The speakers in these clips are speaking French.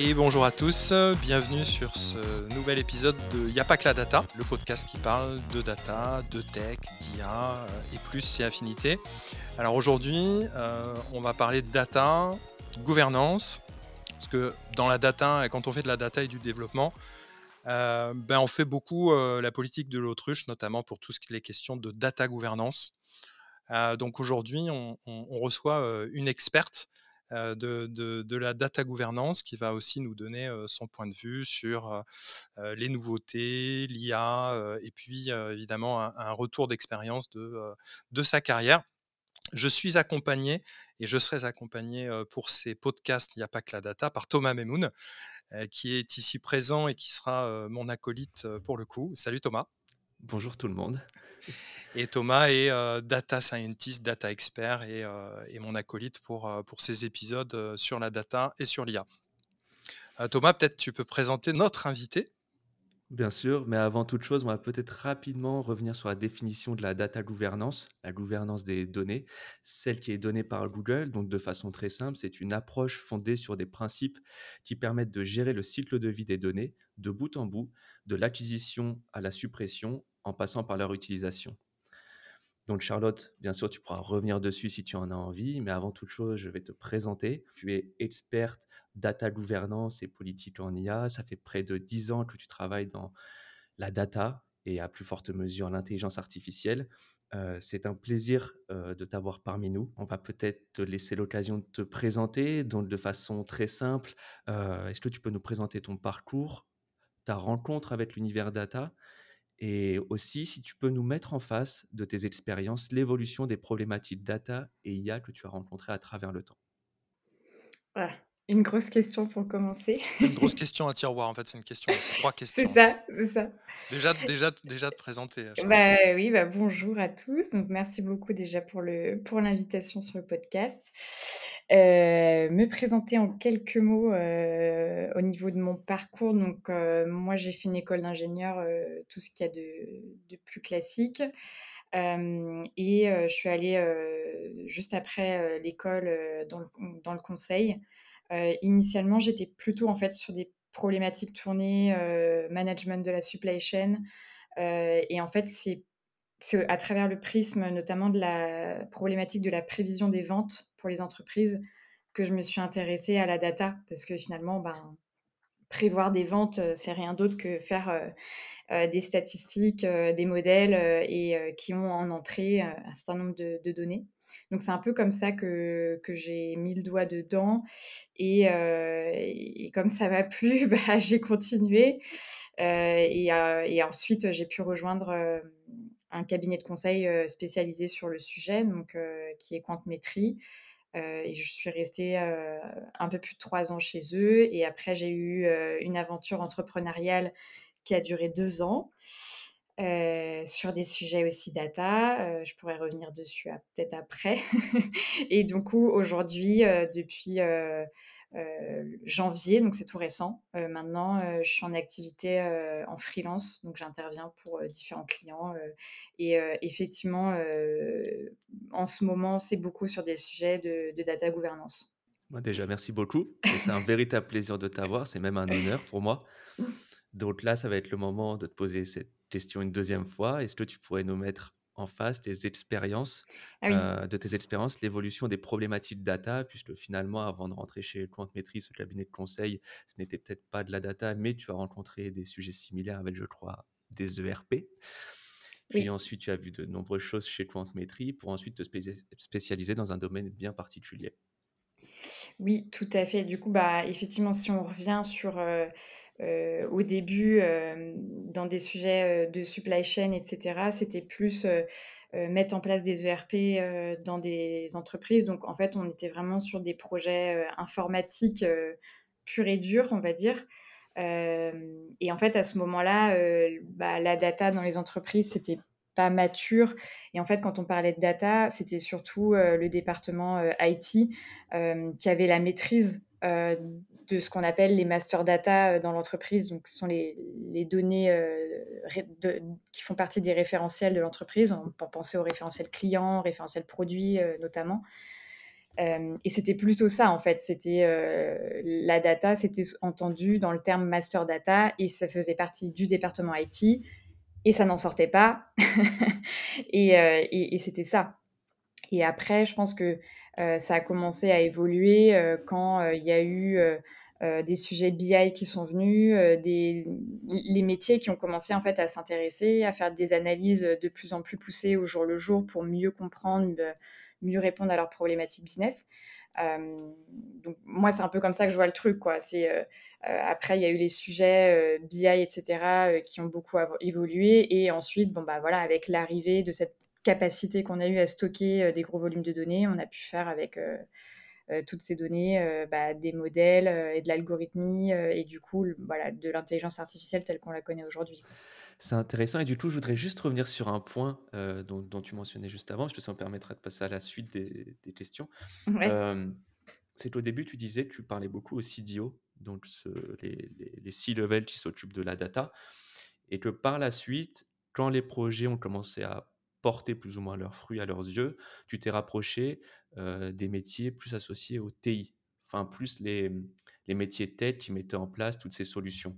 Et bonjour à tous, bienvenue sur ce nouvel épisode de Y'a pas que la data, le podcast qui parle de data, de tech, d'IA euh, et plus et affinités. Alors aujourd'hui, euh, on va parler de data, gouvernance, parce que dans la data, quand on fait de la data et du développement, euh, ben on fait beaucoup la politique de l'autruche, notamment pour tout ce qui est question de data gouvernance. donc aujourd'hui, on, reçoit une experte de, la data gouvernance qui va aussi nous donner son point de vue sur les nouveautés, l'IA et puis évidemment un, retour d'expérience de, de sa carrière. Je suis accompagné et je serai accompagné pour ces podcasts Il n'y a pas que la data par Thomas Memoun qui est ici présent et qui sera mon acolyte pour le coup. Salut Thomas. Bonjour tout le monde. Et Thomas est data scientist, data expert et, mon acolyte pour, pour ces épisodes sur la data et sur l'IA. Thomas, peut-être tu peux présenter notre invité Bien sûr, mais avant toute chose, on va peut-être rapidement revenir sur la définition de la data gouvernance, la gouvernance des données, celle qui est donnée par Google. Donc, de façon très simple, c'est une approche fondée sur des principes qui permettent de gérer le cycle de vie des données de bout en bout, de l'acquisition à la suppression, en passant par leur utilisation. Donc Charlotte, bien sûr, tu pourras revenir dessus si tu en as envie, mais avant toute chose, je vais te présenter. Tu es experte data gouvernance et politique en IA. Ça fait près de 10 ans que tu travailles dans la data et à plus forte mesure l'intelligence artificielle. Euh, c'est un plaisir euh, de t'avoir parmi nous. On va peut-être te laisser l'occasion de te présenter, donc de façon très simple. Euh, est-ce que tu peux nous présenter ton parcours, ta rencontre avec l'univers data et aussi, si tu peux nous mettre en face de tes expériences, l'évolution des problématiques data et IA que tu as rencontrées à travers le temps. Voilà. Une grosse question pour commencer. Une grosse question à tiroir, en fait, c'est une question trois questions. C'est ça, c'est ça. Déjà, déjà, déjà de présenter. Bah, oui, bah, bonjour à tous. Donc, merci beaucoup déjà pour, le, pour l'invitation sur le podcast. Euh, me présenter en quelques mots euh, au niveau de mon parcours. Donc, euh, moi, j'ai fait une école d'ingénieur, tout ce qu'il y a de, de plus classique. et je suis allée juste après l'école dans, dans, le conseil. Initialement, j'étais plutôt en fait sur des problématiques tournées, management de la supply chain. et en fait, c'est à travers le prisme notamment de la problématique de la prévision des ventes pour les entreprises que je me suis intéressée à la data parce que finalement, ben, prévoir des ventes, c'est rien d'autre que faire des statistiques, des modèles et qui ont en entrée un certain nombre de, données. Donc c'est un peu comme ça que, que j'ai mis le doigt dedans et, et comme ça m'a plu, bah, j'ai continué et, et, ensuite j'ai pu rejoindre un cabinet de conseil spécialisé sur le sujet, donc, qui est Quantmetry. et je suis restée un peu plus de trois ans chez eux. Et après, j'ai eu une aventure entrepreneuriale qui a duré deux ans sur des sujets aussi data. je pourrais revenir dessus peut-être après. et coup, aujourd'hui, depuis janvier, donc c'est tout récent. Maintenant, je suis en activité en freelance, donc j'interviens pour différents clients. et effectivement, en ce moment, c'est beaucoup sur des sujets de, data gouvernance. Moi déjà, merci beaucoup. c'est un véritable plaisir de t'avoir. C'est même un honneur pour moi. Donc là, ça va être le moment de te poser cette question une deuxième fois. Est-ce que tu pourrais nous mettre en face tes expériences, ah de tes expériences, l'évolution des problématiques data, puisque finalement, avant de rentrer chez Quant Maîtrise, ce cabinet de conseil, ce n'était peut-être pas de la data, mais tu as rencontré des sujets similaires avec, je crois, des ERP. Puis ensuite, tu as vu de nombreuses choses chez Quant Maîtrise pour ensuite te spécialiser dans un domaine bien particulier. Oui, tout à fait. Du coup, bah, effectivement, si on revient sur euh, au début, euh, dans des sujets euh, de supply chain, etc., c'était plus mettre en place des ERP dans des entreprises. Donc, en fait, on était vraiment sur des projets informatiques purs et durs, on va dire. et en fait, à ce moment-là, bah, la data dans les entreprises, c'était pas mature. Et en fait, quand on parlait de data, c'était surtout le département IT qui avait la maîtrise de ce qu'on appelle les master data euh, dans l'entreprise. Donc, ce sont les, données euh, qui font partie des référentiels de l'entreprise. On peut penser aux référentiels clients, référentiels produits euh, notamment. et c'était plutôt ça, en fait. C'était la data, c'était entendu dans le terme master data et ça faisait partie du département IT et ça n'en sortait pas. et c'était ça. Et après, je pense que ça a commencé à évoluer quand il y a eu des sujets BI qui sont venus, les métiers qui ont commencé en fait à s'intéresser, à faire des analyses de plus en plus poussées au jour le jour pour mieux comprendre, mieux répondre à leurs problématiques business. donc moi, c'est un peu comme ça que je vois le truc. Quoi. Après, il y a eu les sujets BI, etc., qui ont beaucoup évolué. Et ensuite, bon, bah, voilà, avec l'arrivée de cette capacité qu'on a eu à stocker euh, des gros volumes de données, on a pu faire avec euh, euh, toutes ces données bah, des modèles et de l'algorithmie et du coup voilà, de l'intelligence artificielle telle qu'on la connaît aujourd'hui. C'est intéressant. Et du coup je voudrais juste revenir sur un point dont, tu mentionnais juste avant, je te ça me permettra de passer à la suite des, questions. c'est qu'au début tu disais que tu parlais beaucoup aux CDO, donc les, les, les C-level qui s'occupent de la data, et que par la suite, quand les projets ont commencé à porter plus ou moins leurs fruits à leurs yeux, tu t'es rapproché des métiers plus associés au TI, enfin plus les, les métiers tech qui mettaient en place toutes ces solutions.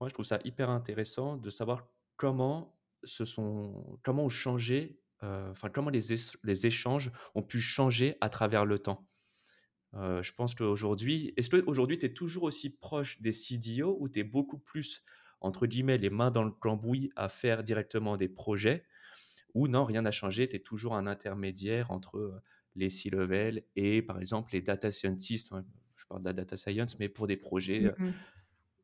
Moi, je trouve ça hyper intéressant de savoir comment se sont, comment ont changé, enfin comment les, les échanges ont pu changer à travers le temps. je pense qu'aujourd'hui, est-ce qu'aujourd'hui tu es toujours aussi proche des CDO ou tu es beaucoup plus, entre guillemets, les mains dans le cambouis à faire directement des projets ou non, rien n'a changé, tu es toujours un intermédiaire entre les C-level et par exemple les data scientists. Je parle de la data science, mais pour des projets mmh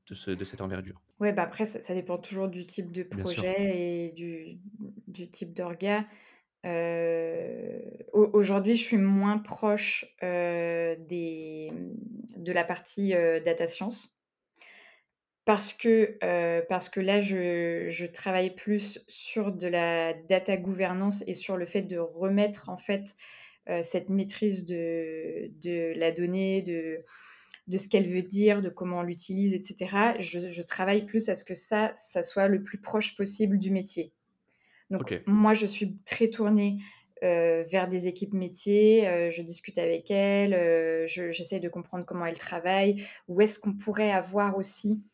de, ce, de, cette envergure. Oui, bah après, ça, dépend toujours du type de projet et du, du type d'orga. Aujourd'hui, je suis moins proche des, de la partie data science parce que, parce que là, je, je, travaille plus sur de la data gouvernance et sur le fait de remettre en fait cette maîtrise de, de la donnée, de, de ce qu'elle veut dire, de comment on l'utilise, etc. Je, je, travaille plus à ce que ça, ça soit le plus proche possible du métier. Donc moi, je suis très tournée vers des équipes métiers, je discute avec elles, j'essaie de comprendre comment elles travaillent, où est-ce qu'on pourrait avoir aussi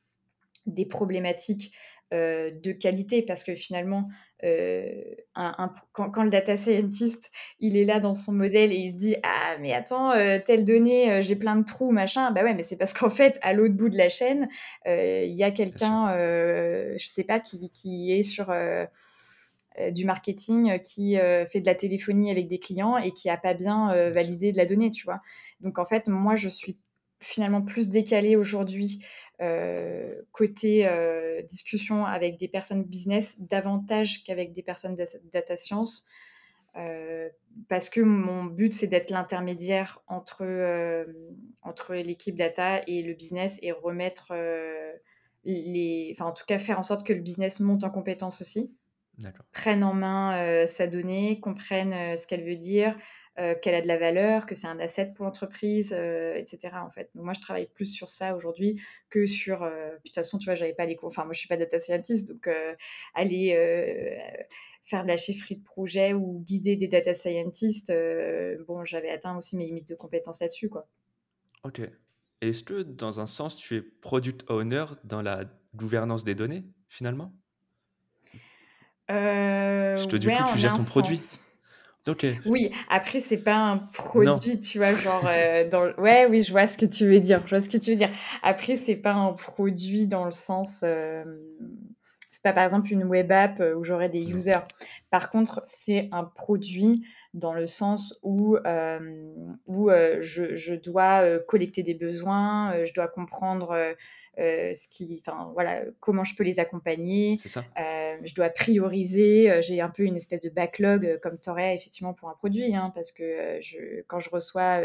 des problématiques de qualité parce que finalement, un, quand, le data scientist il est là dans son modèle et il se dit ah mais attends telle donnée j'ai plein de trous machin. Bah ouais mais c'est parce qu'en fait à l'autre bout de la chaîne il y a quelqu'un je sais pas qui, qui est sur du marketing qui fait de la téléphonie avec des clients et qui a pas bien validé de la donnée tu vois? Donc en fait moi je suis finalement plus décalée aujourd'hui euh, côté euh, discussion avec des personnes business davantage qu'avec des personnes data science. Euh, parce que mon but, c'est d'être l'intermédiaire entre, entre l'équipe data et le business et remettre les. Enfin, en tout cas, faire en sorte que le business monte en compétence aussi, prenne en main sa donnée, comprenne ce qu'elle veut dire, euh, qu'elle a de la valeur, que c'est un asset pour l'entreprise, euh, etc. En fait. moi, je travaille plus sur ça aujourd'hui que sur. Euh, de toute façon, tu vois, j'avais pas les cours. Enfin, moi, je suis pas data scientist, donc aller faire de la chefferie de projet ou guider des data scientists, bon, j'avais atteint aussi mes limites de compétences là-dessus, quoi. Ok. Est-ce que, dans un sens, tu es product owner dans la gouvernance des données, finalement? Je te dis que tu gères ton produit. Oui, après, c'est pas un produit, tu vois, genre, euh, dans ouais, oui, je vois ce que tu veux dire, je vois ce que tu veux dire. Après, c'est pas un produit dans le sens, euh, c'est pas par exemple une web app euh, où j'aurais des users. Par contre, c'est un produit dans le sens où, où je, je dois collecter des besoins, je dois comprendre euh, ce qui, enfin voilà, comment je peux les accompagner. Ça. Euh, je dois prioriser. Euh, j'ai un peu une espèce de backlog comme tu aurais effectivement pour un produit, hein, parce que je, quand je reçois,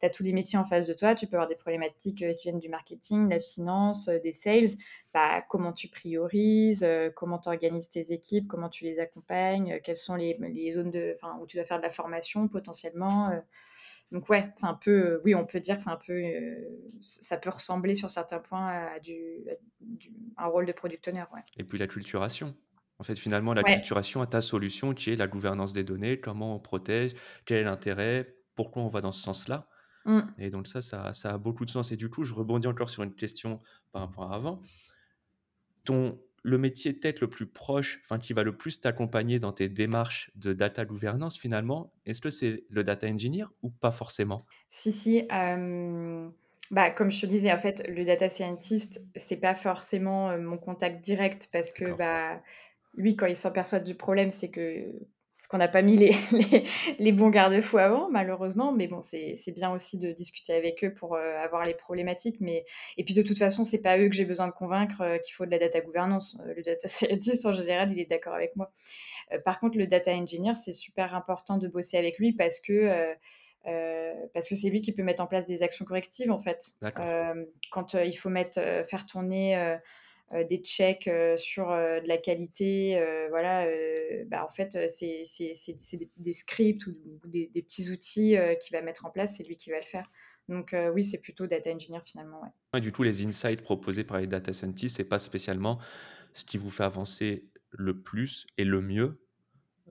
tu as tous les métiers en face de toi, tu peux avoir des problématiques qui viennent du marketing, de la finance, des sales. Bah, comment tu priorises, comment tu organises tes équipes, comment tu les accompagnes, quelles sont les, les zones de, où tu dois faire de la formation potentiellement. Donc ouais, c'est un peu, oui, on peut dire que c'est un peu, euh, ça peut ressembler sur certains points à, du, un rôle de product owner. Ouais. Et puis la culturation. En fait, finalement, la culturation à ta solution qui est la gouvernance des données, comment on protège, quel est l'intérêt, pourquoi on va dans ce sens-là. Mmh. Et donc ça, ça, ça a beaucoup de sens. Et du coup, je rebondis encore sur une question par rapport à avant. Ton, le métier tech le plus proche, enfin qui va le plus t'accompagner dans tes démarches de data gouvernance finalement, est-ce que c'est le data engineer ou pas forcément? Si, si. euh, bah, comme je te disais, en fait, le data scientist, c'est pas forcément mon contact direct parce que bah, lui, quand il s'aperçoit du problème, c'est que parce qu'on n'a pas mis les, les, les bons garde-fous avant, malheureusement. Mais bon, c'est bien aussi de discuter avec eux pour euh, avoir les problématiques. Mais et puis de toute façon, c'est pas eux que j'ai besoin de convaincre euh, qu'il faut de la data gouvernance. Euh, Le data scientist, en général, il est d'accord avec moi. Par contre, le data engineer, c'est super important de bosser avec lui parce que euh, parce que c'est lui qui peut mettre en place des actions correctives en fait. Euh, quand euh, il faut mettre, faire tourner des checks euh, sur euh, de la qualité, euh, voilà, euh, bah, en fait, euh, c'est des, des scripts ou, des, des petits outils euh, qu'il va mettre en place, c'est lui qui va le faire. Donc euh, oui, c'est plutôt data engineer finalement. Ouais. Ouais, du coup, les insights proposés par les data scientists, c'est pas spécialement ce qui vous fait avancer le plus et le mieux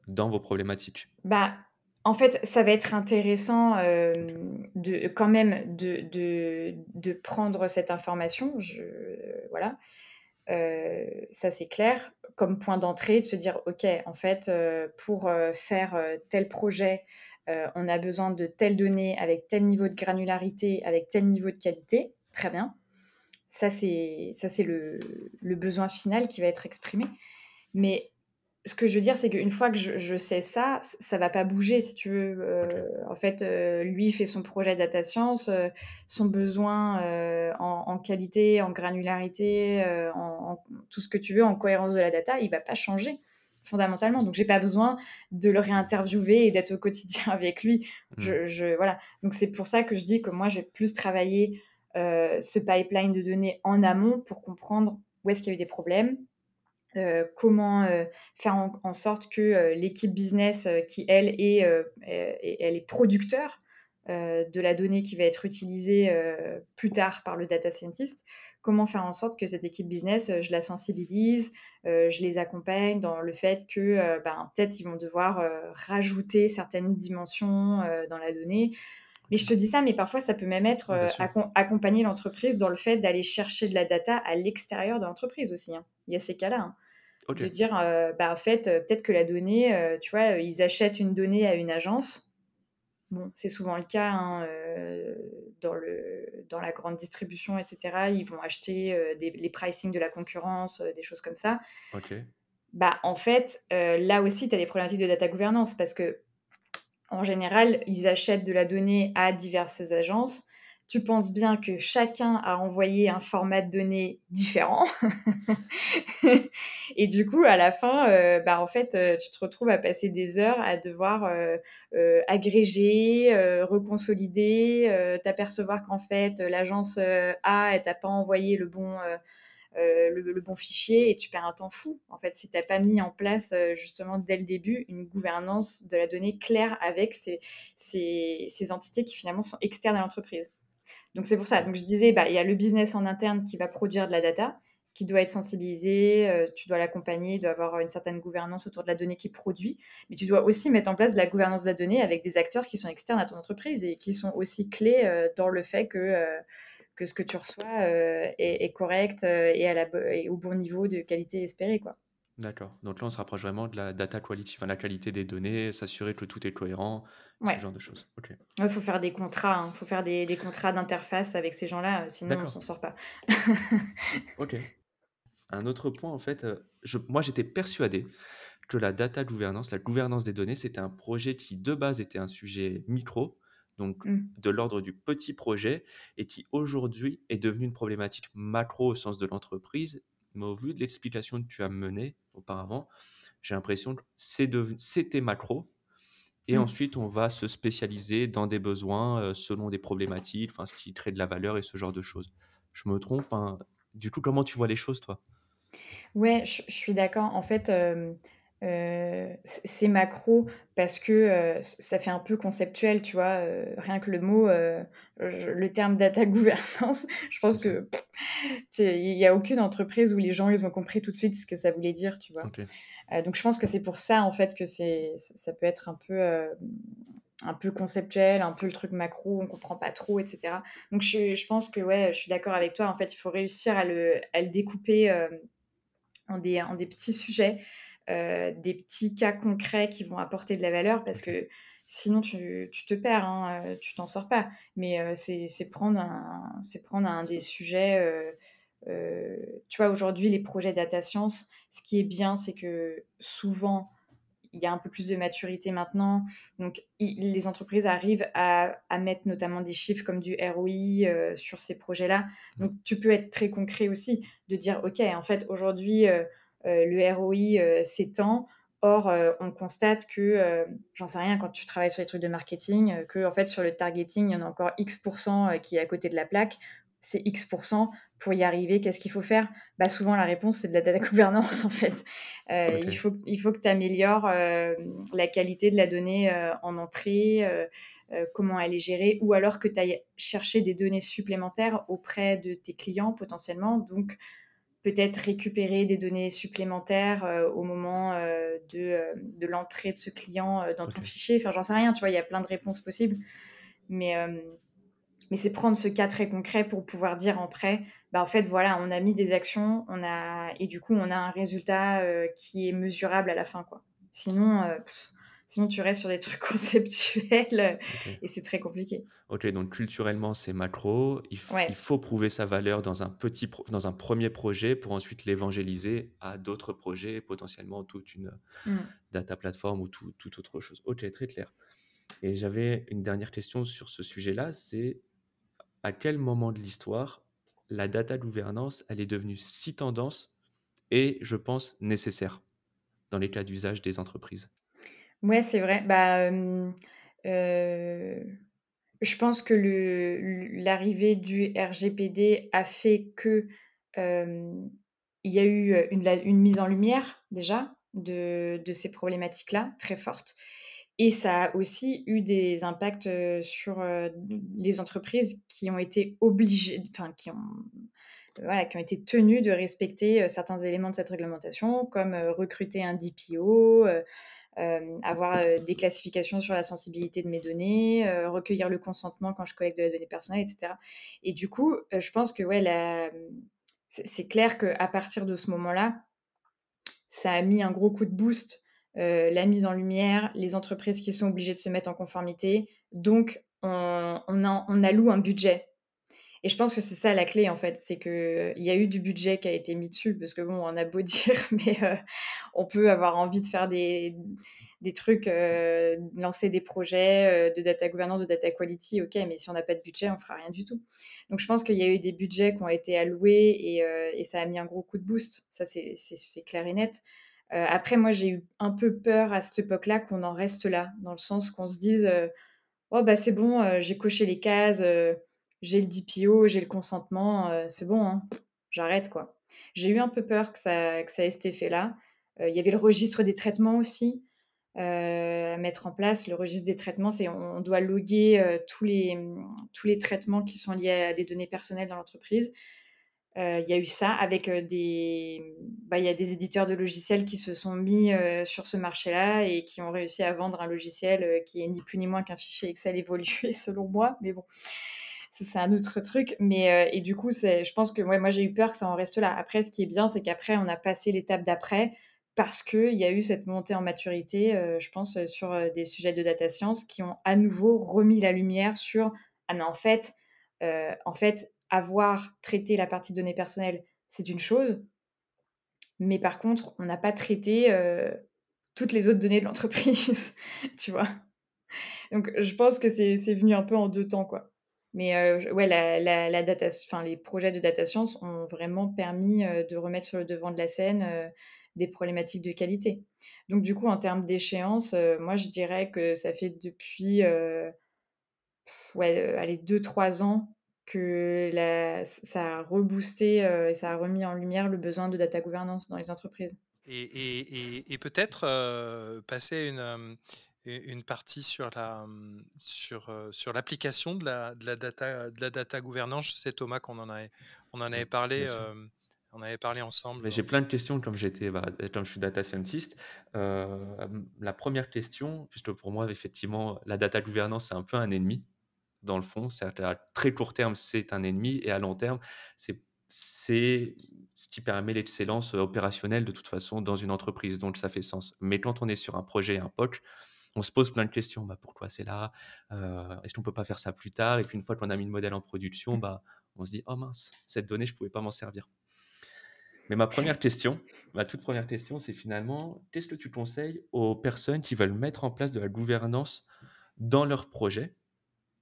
dans vos problématiques. Bah, en fait, ça va être intéressant euh, de quand même de, de, de prendre cette information. Je, voilà. Euh, ça c'est clair, comme point d'entrée, de se dire, OK, en fait, euh, pour euh, faire tel projet, on a besoin de telles données avec tel niveau de granularité, avec tel niveau de qualité. Très bien. Ça, c'est le, le besoin final qui va être exprimé. Mais ce que je veux dire, c'est qu'une fois que je, je sais ça, ça va pas bouger, si tu veux. Euh, en fait, euh, lui fait son projet data science, euh, son besoin en, en qualité, en granularité, en, en tout ce que tu veux, en cohérence de la data, il va pas changer fondamentalement. Donc, j'ai pas besoin de le réinterviewer et d'être au quotidien avec lui. Hmm. Je, je- voilà. Donc, c'est pour ça que je dis que moi, j'ai plus travaillé ce pipeline de données en amont pour comprendre où est-ce qu'il y a eu des problèmes, euh, comment euh, faire en, en sorte que euh, l'équipe business qui, elle, est, elle est producteur de la donnée qui va être utilisée plus tard par le data scientist, comment faire en sorte que cette équipe business, je la sensibilise, je les accompagne dans le fait que ben, peut-être ils vont devoir rajouter certaines dimensions dans la donnée. Mais je te dis ça, mais parfois ça peut même être euh, accompagner l'entreprise dans le fait d'aller chercher de la data à l'extérieur de l'entreprise aussi. hein. Il y a ces cas-là. hein De dire, euh, bah, en fait, euh, peut-être que la donnée, euh, tu vois, ils achètent une donnée à une agence. Bon, c'est souvent le cas hein, dans, le, dans la grande distribution, etc. Ils vont acheter des, les pricing de la concurrence, des choses comme ça. Bah, en fait, là aussi, tu as des problématiques de data gouvernance parce que, en général, ils achètent de la donnée à diverses agences. Tu penses bien que chacun a envoyé un format de données différent. et du coup, à la fin, euh, bah, en fait, euh, tu te retrouves à passer des heures à devoir euh, agréger, reconsolider, t'apercevoir qu'en fait, l'agence A, elle t'a pas envoyé le bon, le, bon fichier et tu perds un temps fou. En fait, si t'as pas mis en place justement dès le début une gouvernance de la donnée claire avec ces, ces entités qui finalement sont externes à l'entreprise. Donc c'est pour ça. Donc je disais, bah, il y a le business en interne qui va produire de la data, qui doit être sensibilisé, euh, tu dois l'accompagner, il doit avoir une certaine gouvernance autour de la donnée qu'il produit, mais tu dois aussi mettre en place de la gouvernance de la donnée avec des acteurs qui sont externes à ton entreprise et qui sont aussi clés euh, dans le fait que, euh, que ce que tu reçois est, est correct et, à la, et au bon niveau de qualité espérée. Quoi. D'accord. Donc là, on se rapproche vraiment de la data quality, enfin la qualité des données, s'assurer que tout est cohérent, ce genre de choses. Ok. il faut faire des contrats, il faut faire des, des contrats d'interface avec ces gens-là, euh, sinon on D'accord. s'en sort pas. Ok. Un autre point, en fait, euh, je- moi j'étais persuadé que la data gouvernance, la gouvernance des données, c'était un projet qui de base était un sujet micro, donc Mm. de l'ordre du petit projet, et qui aujourd'hui est devenu une problématique macro au sens de l'entreprise. Mais au vu de l'explication que tu as menée auparavant, j'ai l'impression que c'était macro, et Mm. ensuite on va se spécialiser dans des besoins euh, selon des problématiques, ce qui crée de la valeur et ce genre de choses. Je me trompe, du coup, comment tu vois les choses, toi? Ouais, je, je suis d'accord. En fait, euh, euh, c'est macro parce que euh, ça fait un peu conceptuel, tu vois. euh, rien que le mot, le terme data gouvernance, je pense que il n'y a aucune entreprise où les gens ils ont compris tout de suite ce que ça voulait dire, tu vois. Donc je pense que c'est pour ça en fait que c'est, ça peut être un peu, un peu conceptuel, un peu le truc macro, on comprend pas trop, etc. Donc je, je pense que ouais, je suis d'accord avec toi. En fait, il faut réussir à le, à le découper en, des, en des petits sujets, des petits cas concrets qui vont apporter de la valeur parce que sinon tu, tu te perds, hein, tu t'en sors pas. Mais c'est prendre, un, prendre un des sujets euh, tu vois, aujourd'hui, les projets data science, ce qui est bien, c'est que souvent, il y a un peu plus de maturité maintenant. Donc, les entreprises arrivent à, mettre notamment des chiffres comme du ROI euh, sur ces projets-là. Donc, tu peux être très concret aussi, de dire, OK, en fait, aujourd'hui, euh, le ROI s'étend. Or, on constate que, j'en sais rien, quand tu travailles sur les trucs de marketing, que en fait, sur le targeting, il y en a encore X% qui est à côté de la plaque c'est X% pour y arriver, qu'est-ce qu'il faut faire? Bah, Souvent, la réponse, c'est de la data gouvernance, en fait. Euh, il, faut, il faut que tu améliores euh, la qualité de la donnée euh, en entrée, comment elle est gérée, ou alors que tu ailles chercher des données supplémentaires auprès de tes clients potentiellement. Donc, peut-être récupérer des données supplémentaires au moment de, de l'entrée de ce client dans ton fichier. Enfin, j'en sais rien, tu vois, il y a plein de réponses possibles. Mais mais c'est prendre ce cas très concret pour pouvoir dire en prêt, bah en fait voilà, on a mis des actions, on a et du coup on a un résultat euh, qui est mesurable à la fin quoi. Sinon, euh, sinon tu restes sur des trucs conceptuels et c'est très compliqué. Ok, donc culturellement c'est macro, il, il, faut prouver sa valeur dans un petit dans un premier projet pour ensuite l'évangéliser à d'autres projets, potentiellement toute une mmh. data platform ou tout, toute autre chose. Ok, très clair. Et j'avais une dernière question sur ce sujet-là, c'est à quel moment de l'histoire la data gouvernance, elle est devenue si tendance et, je pense, nécessaire dans les cas d'usage des entreprises? Ouais, c'est vrai. Bah, je pense que l'arrivée du RGPD a fait que il y a eu une, une, mise en lumière déjà de, de ces problématiques-là très fortes. Et ça a aussi eu des impacts sur les entreprises qui ont été obligées, enfin qui ont, voilà, qui ont été tenues de respecter certains éléments de cette réglementation, comme recruter un DPO, avoir des classifications sur la sensibilité de mes données, recueillir le consentement quand je collecte de la donnée personnelle, etc. Et du coup, je pense que ouais, c'est clair qu'à partir de ce moment-là, ça a mis un gros coup de boost euh, la mise en lumière, les entreprises qui sont obligées de se mettre en conformité. Donc, on, on, alloue un budget. Et je pense que c'est ça la clé, en fait. C'est qu'il y a eu du budget qui a été mis dessus, parce que bon, on a beau dire, mais euh, on peut avoir envie de faire des, des trucs, euh, lancer des projets de data governance, de data quality, ok, mais si on n'a pas de budget, on fera rien du tout. Donc je pense qu'il y a eu des budgets qui ont été alloués et, et, ça a mis un gros coup de boost. Ça, c'est clair et net. Euh, après, moi, j'ai eu un peu peur à cette époque-là qu'on en reste là, dans le sens qu'on se dise euh, Oh, bah c'est bon, euh, j'ai coché les cases, j'ai le DPO, j'ai le consentement, c'est bon, hein, j'arrête quoi. J'ai eu un peu peur que ça, que ça ait cet effet-là. Il y avait le registre des traitements aussi à mettre en place. Le registre des traitements, c'est on, doit loguer tous, les, tous les traitements qui sont liés à des données personnelles dans l'entreprise. Il y a eu ça avec des, bah, y a des éditeurs de logiciels qui se sont mis sur ce marché-là et qui ont réussi à vendre un logiciel qui est ni plus ni moins qu'un fichier Excel évolué selon moi. Mais bon, c'est un autre truc. Mais et du coup, je pense que moi j'ai eu peur que ça en reste là. Après, ce qui est bien, c'est qu'après on a passé l'étape d'après parce qu'il y a eu cette montée en maturité, je pense, sur des sujets de data science qui ont à nouveau remis la lumière sur ah mais en fait, en fait avoir traité la partie données personnelles, c'est une chose. Mais par contre, on n'a pas traité euh, toutes les autres données de l'entreprise, tu vois. Donc, je pense que c'est venu un peu en deux temps, quoi. Mais ouais, la, data, les projets de data science ont vraiment permis de remettre sur le devant de la scène des problématiques de qualité. Donc, du coup, en termes d'échéance, moi, je dirais que ça fait depuis, ouais, allez, deux, trois ans que ça a reboosté et ça a remis en lumière le besoin de data gouvernance dans les entreprises. Et, peut-être euh, passer une, une partie sur la sur, sur l'application de la, de, la data, de la data gouvernance. C'est Thomas qu'on en, avait, on en avait parlé On avait parlé ensemble. J'ai plein de questions comme j'étais, bah, comme je suis data scientist. La première question, puisque pour moi, effectivement, la data gouvernance, c'est un peu un ennemi, dans le fond. C'est à très court terme, c'est un ennemi et à long terme, c'est c'est ce qui permet l'excellence, opérationnelle de toute façon dans une entreprise, donc ça fait sens. Mais quand on est sur un projet, un POC, on se pose plein de questions. Bah, pourquoi c'est là? Heu, est-ce qu'on peut pas faire ça plus tard? Et puis une fois qu'on a mis le modèle en production, bah, on se dit: «Oh mince, cette donnée, je pouvais pas m'en servir». Mais ma première question, ma toute première question, c'est finalement, qu'est-ce que tu conseilles aux personnes qui veulent mettre en place de la gouvernance dans leur projet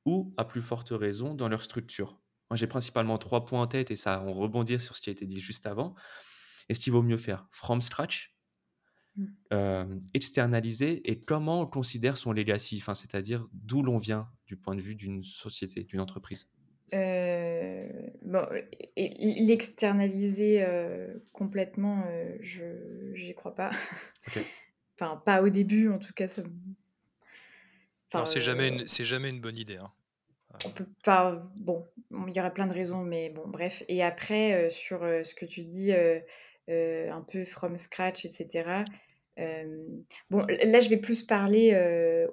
ou, à plus forte raison, dans leur structure? Moi, j'ai principalement 3 points en tête et ça va rebondir sur ce qui a été dit juste avant. Est-ce qu'il vaut mieux faire? From scratch, Mmh. externaliser et comment on considère son legacy? Enfin, c'est-à-dire d'où l'on vient du point de vue d'une société, d'une entreprise? Heu, bon, l'externaliser, complètement, heu, je j'y crois pas. Enfin, pas au début, en tout cas, ça enfin, c'est jamais heu, une c'est jamais une bonne idée, hein. on peut pas bon, il y aurait plein de raisons, mais bon, bref et après, sur, ce que tu dis, un peu from scratch et bon, là, je vais plus parler,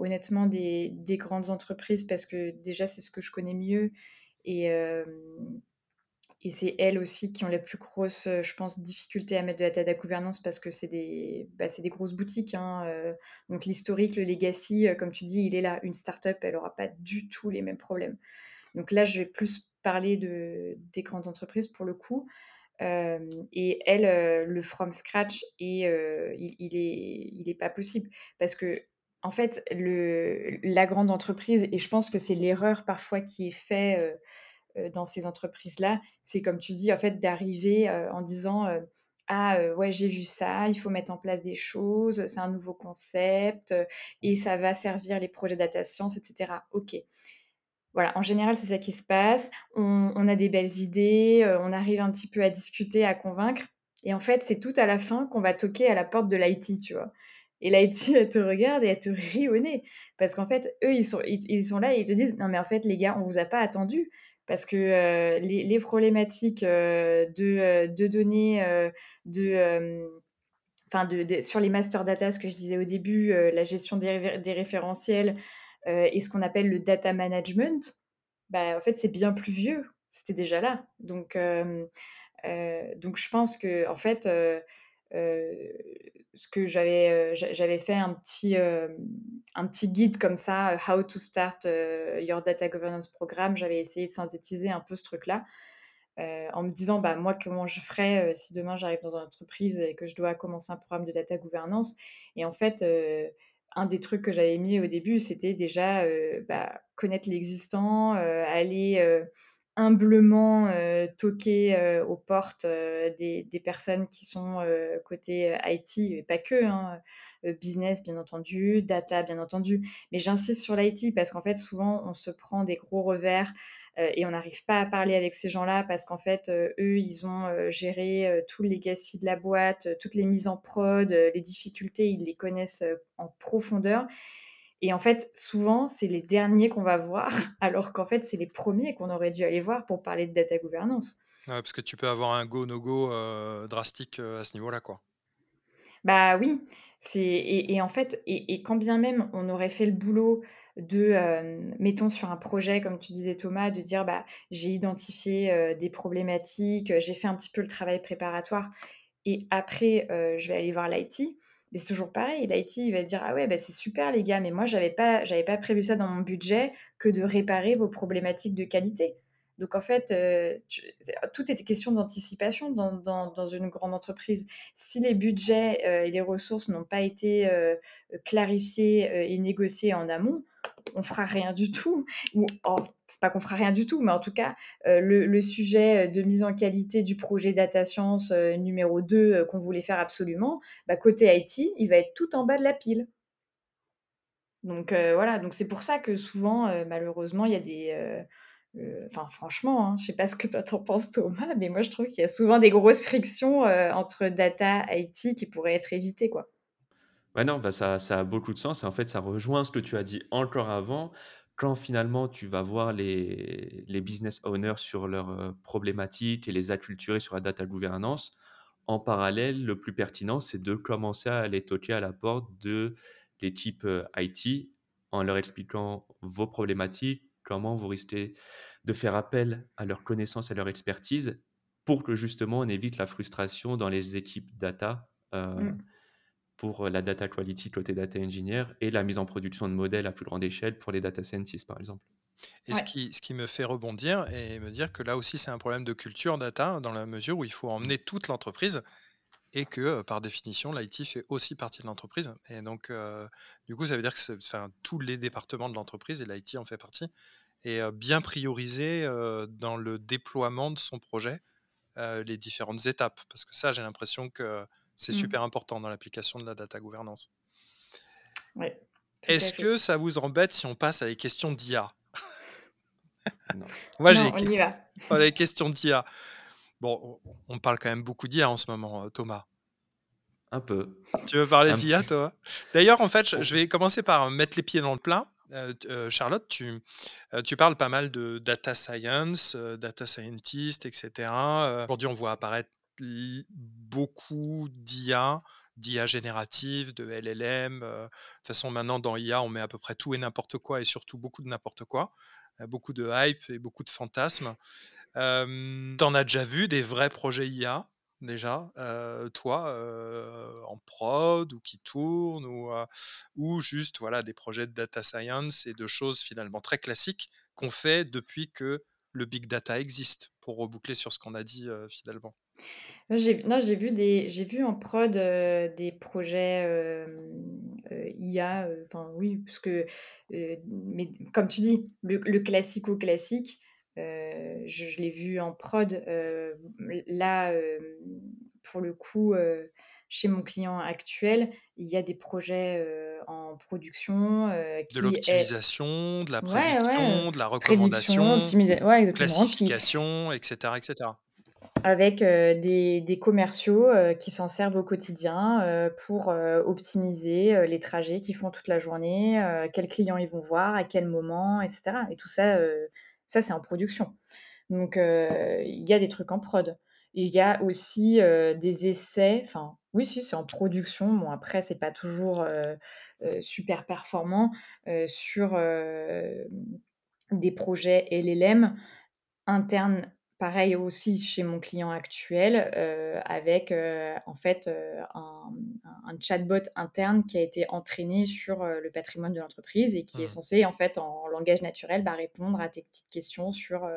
honnêtement des des grandes entreprises parce que déjà, c'est ce que je connais mieux et Et c'est elles aussi qui ont les plus grosses, heu, je pense, difficultés à mettre de la data gouvernance parce que c'est des bah, des grosses boutiques, hein, donc l'historique, le legacy, comme tu dis, il est là. Une start-up, elle aura pas du tout les mêmes problèmes. Donc là, je vais plus parler de des grandes entreprises pour le coup, et elles, heu, le from scratch et il il est il est pas possible parce qu'en fait, le la grande entreprise et je pense que c'est l'erreur parfois qui est fait, heu, dans ces entreprises-là, c'est comme tu dis, en fait, d'arriver, en disant, «Ah, ouais, j'ai vu ça, il faut mettre en place des choses, c'est un nouveau concept, et ça va servir les projets data science» et cetera. OK. Voilà, en général, c'est ça qui se passe. On a des belles idées, heu, on arrive un petit peu à discuter, à convaincre et en fait, c'est tout à la fin qu'on va toquer à la porte de l'IT, tu vois? Et l'IT, elle te regarde et elle te rit au nez parce qu'en fait, eux, ils sont là et ils te disent: «Non mais en fait, les gars, on vous a pas attendu parce que, heu, les problématiques, heu, de, données, de, enfin de sur les master data, ce que je disais au début, la gestion des référentiels, heu et ce qu'on appelle le data management, bah, en fait, c'est bien plus vieux. C'était déjà là. Donc, hem, heu, donc je pense qu'en fait, heu heu, ce que j'avais, j'avais fait un petit, un petit guide comme ça, «How to start, your data governance program». J'avais essayé de synthétiser un peu ce truc-là, en me disant: «Bah, moi, comment je ferais, si demain j'arrive dans une entreprise et que je dois commencer un programme de data governance?» et en fait, un des trucs que j'avais mis au début, c'était déjà, heu, bah, connaître l'existant, heu, aller, heu, humblement, toquer, aux portes, des personnes qui sont, côté, IT et pas que, hein, business bien entendu, data bien entendu. Mais j'insiste sur l'IT parce qu'en fait, souvent, on se prend des gros revers, et on n'arrive pas à parler avec ces gens-là parce qu'en fait, heu, eux, ils ont, heu, géré, tout le legacy de la boîte, toutes les mises en prod, les difficultés, ils les connaissent, en profondeur et en fait, souvent, c'est les derniers qu'on va voir alors qu'en fait, c'est les premiers qu'on aurait dû aller voir pour parler de data governance. Ouais, parce que tu peux avoir un go, no go, heu, drastique, à ce niveau-là, quoi. Bah oui, c'est et et en fait et et quand bien même on aurait fait le boulot de, mettons sur un projet comme tu disais Thomas, de dire: «Bah, j'ai identifié, des problématiques, j'ai fait un petit peu le travail préparatoire et après, je vais aller voir l'IT». Mais c'est toujours pareil, l'IT il va dire: «Ah ouais, bah, c'est super les gars, mais moi j'avais pas j'avais pas prévu ça dans mon budget que de réparer vos problématiques de qualité». Donc en fait, tu c'est tout est question d'anticipation dans une grande entreprise. Si les budgets, heu, et les ressources n'ont pas été, clarifiés, et négociés en amont, on fera rien du tout. Ou c'est pas qu'on fera rien du tout, mais en tout cas, le sujet, de mise en qualité du projet data science, numéro 2, heu, qu'on voulait faire absolument, bah, côté IT, il va être tout en bas de la pile. Donc voilà, c'est pour ça que souvent, heu, malheureusement, il y a des, enfin franchement, hein, je sais pas ce que toi tu penses Thomas, mais moi je trouve qu'il y a souvent des grosses frictions, heu, entre data, IT qui pourraient être évitées, quoi. Non, bah, ça ça a beaucoup de sens en fait, ça rejoint ce que tu as dit encore avant. quand finalement tu vas voir les les business owners sur leurs, heu, problématiques et les acculturer sur la data gouvernance, en parallèle, le plus pertinent, c'est de commencer à aller toquer à la porte de l'équipe, IT en leur expliquant vos problématiques, comment vous risquez de faire appel à leurs connaissances et leur expertise pour que justement on évite la frustration dans les équipes data, heu, Mmh. pour la data quality côté data engineer et la mise en production de modèles à plus grande échelle pour les data scientists, par exemple. Et ce qui ce qui me fait rebondir et me dire que là aussi c'est un problème de culture data, dans la mesure où il faut emmener toute l'entreprise et que, par définition, l'IT fait aussi partie de l'entreprise et donc du coup, ça veut dire que enfin, tous les départements de l'entreprise et l'IT en fait partie et heu, bien prioriser, heu, dans le déploiement de son projet, les différentes étapes. Parce que ça, j'ai l'impression que c'est Mmh. super important dans l'application de la data gouvernance. Est-ce que ça vous embête si on passe à des questions d'IA? Non. Moi, j'ai on y va. oh, les questions d'IA. Bon, on parle quand même beaucoup d'IA en ce moment, heu, Thomas. Un peu. Tu veux parler d'IA, petit toi? D'ailleurs, en fait, je oh, vais commencer par mettre les pieds dans le plat. Heu, Charlotte, tu, tu parles pas mal de data science, data scientist et cetera. Heu, aujourd'hui, on voit apparaître beaucoup d'IA, d'IA générative, de LLM, de toute façon, maintenant, dans IA, on met à peu près tout et n'importe quoi et surtout beaucoup de n'importe quoi. Beaucoup de hype et beaucoup de fantasmes. Hem, tu en as déjà vu des vrais projets IA, déjà, toi, en prod ou qui tournent ou, ou juste, voilà, des projets de data science et de choses finalement très classiques qu'on fait depuis que le big data existe? Pour reboucler sur ce qu'on a dit, finalement? Non, j'ai non, j'ai vu des j'ai vu en prod, des projets, IA, enfin oui, parce que, mais comme tu dis, le le classico-classique, heu, je je l'ai vu en prod, heu, l là, hem, pour le coup, chez mon client actuel, il y a des projets, en production, De qui est l'optimisation, de la ouais, ouais, prédiction, de la recommandation, ouais, qui classification et cetera et cetera. avec, des des commerciaux, qui s'en servent au quotidien, pour, optimiser, les trajets qu'ils font toute la journée, quels clients ils vont voir, à quel moment et cetera et tout ça, ça c'est en production. Donc il y a des trucs en prod. Il y a aussi, des essais, enfin oui, si, c'est en production. Bon après c'est pas toujours, super performant, sur, des projets LLM internes, pareil aussi chez mon client actuel, heu, avec, heu, en fait, heu, un, un chatbot interne qui a été entraîné sur, le patrimoine de l'entreprise et qui est Mmh. censé en fait en langage naturel, bah, répondre à tes petites questions sur,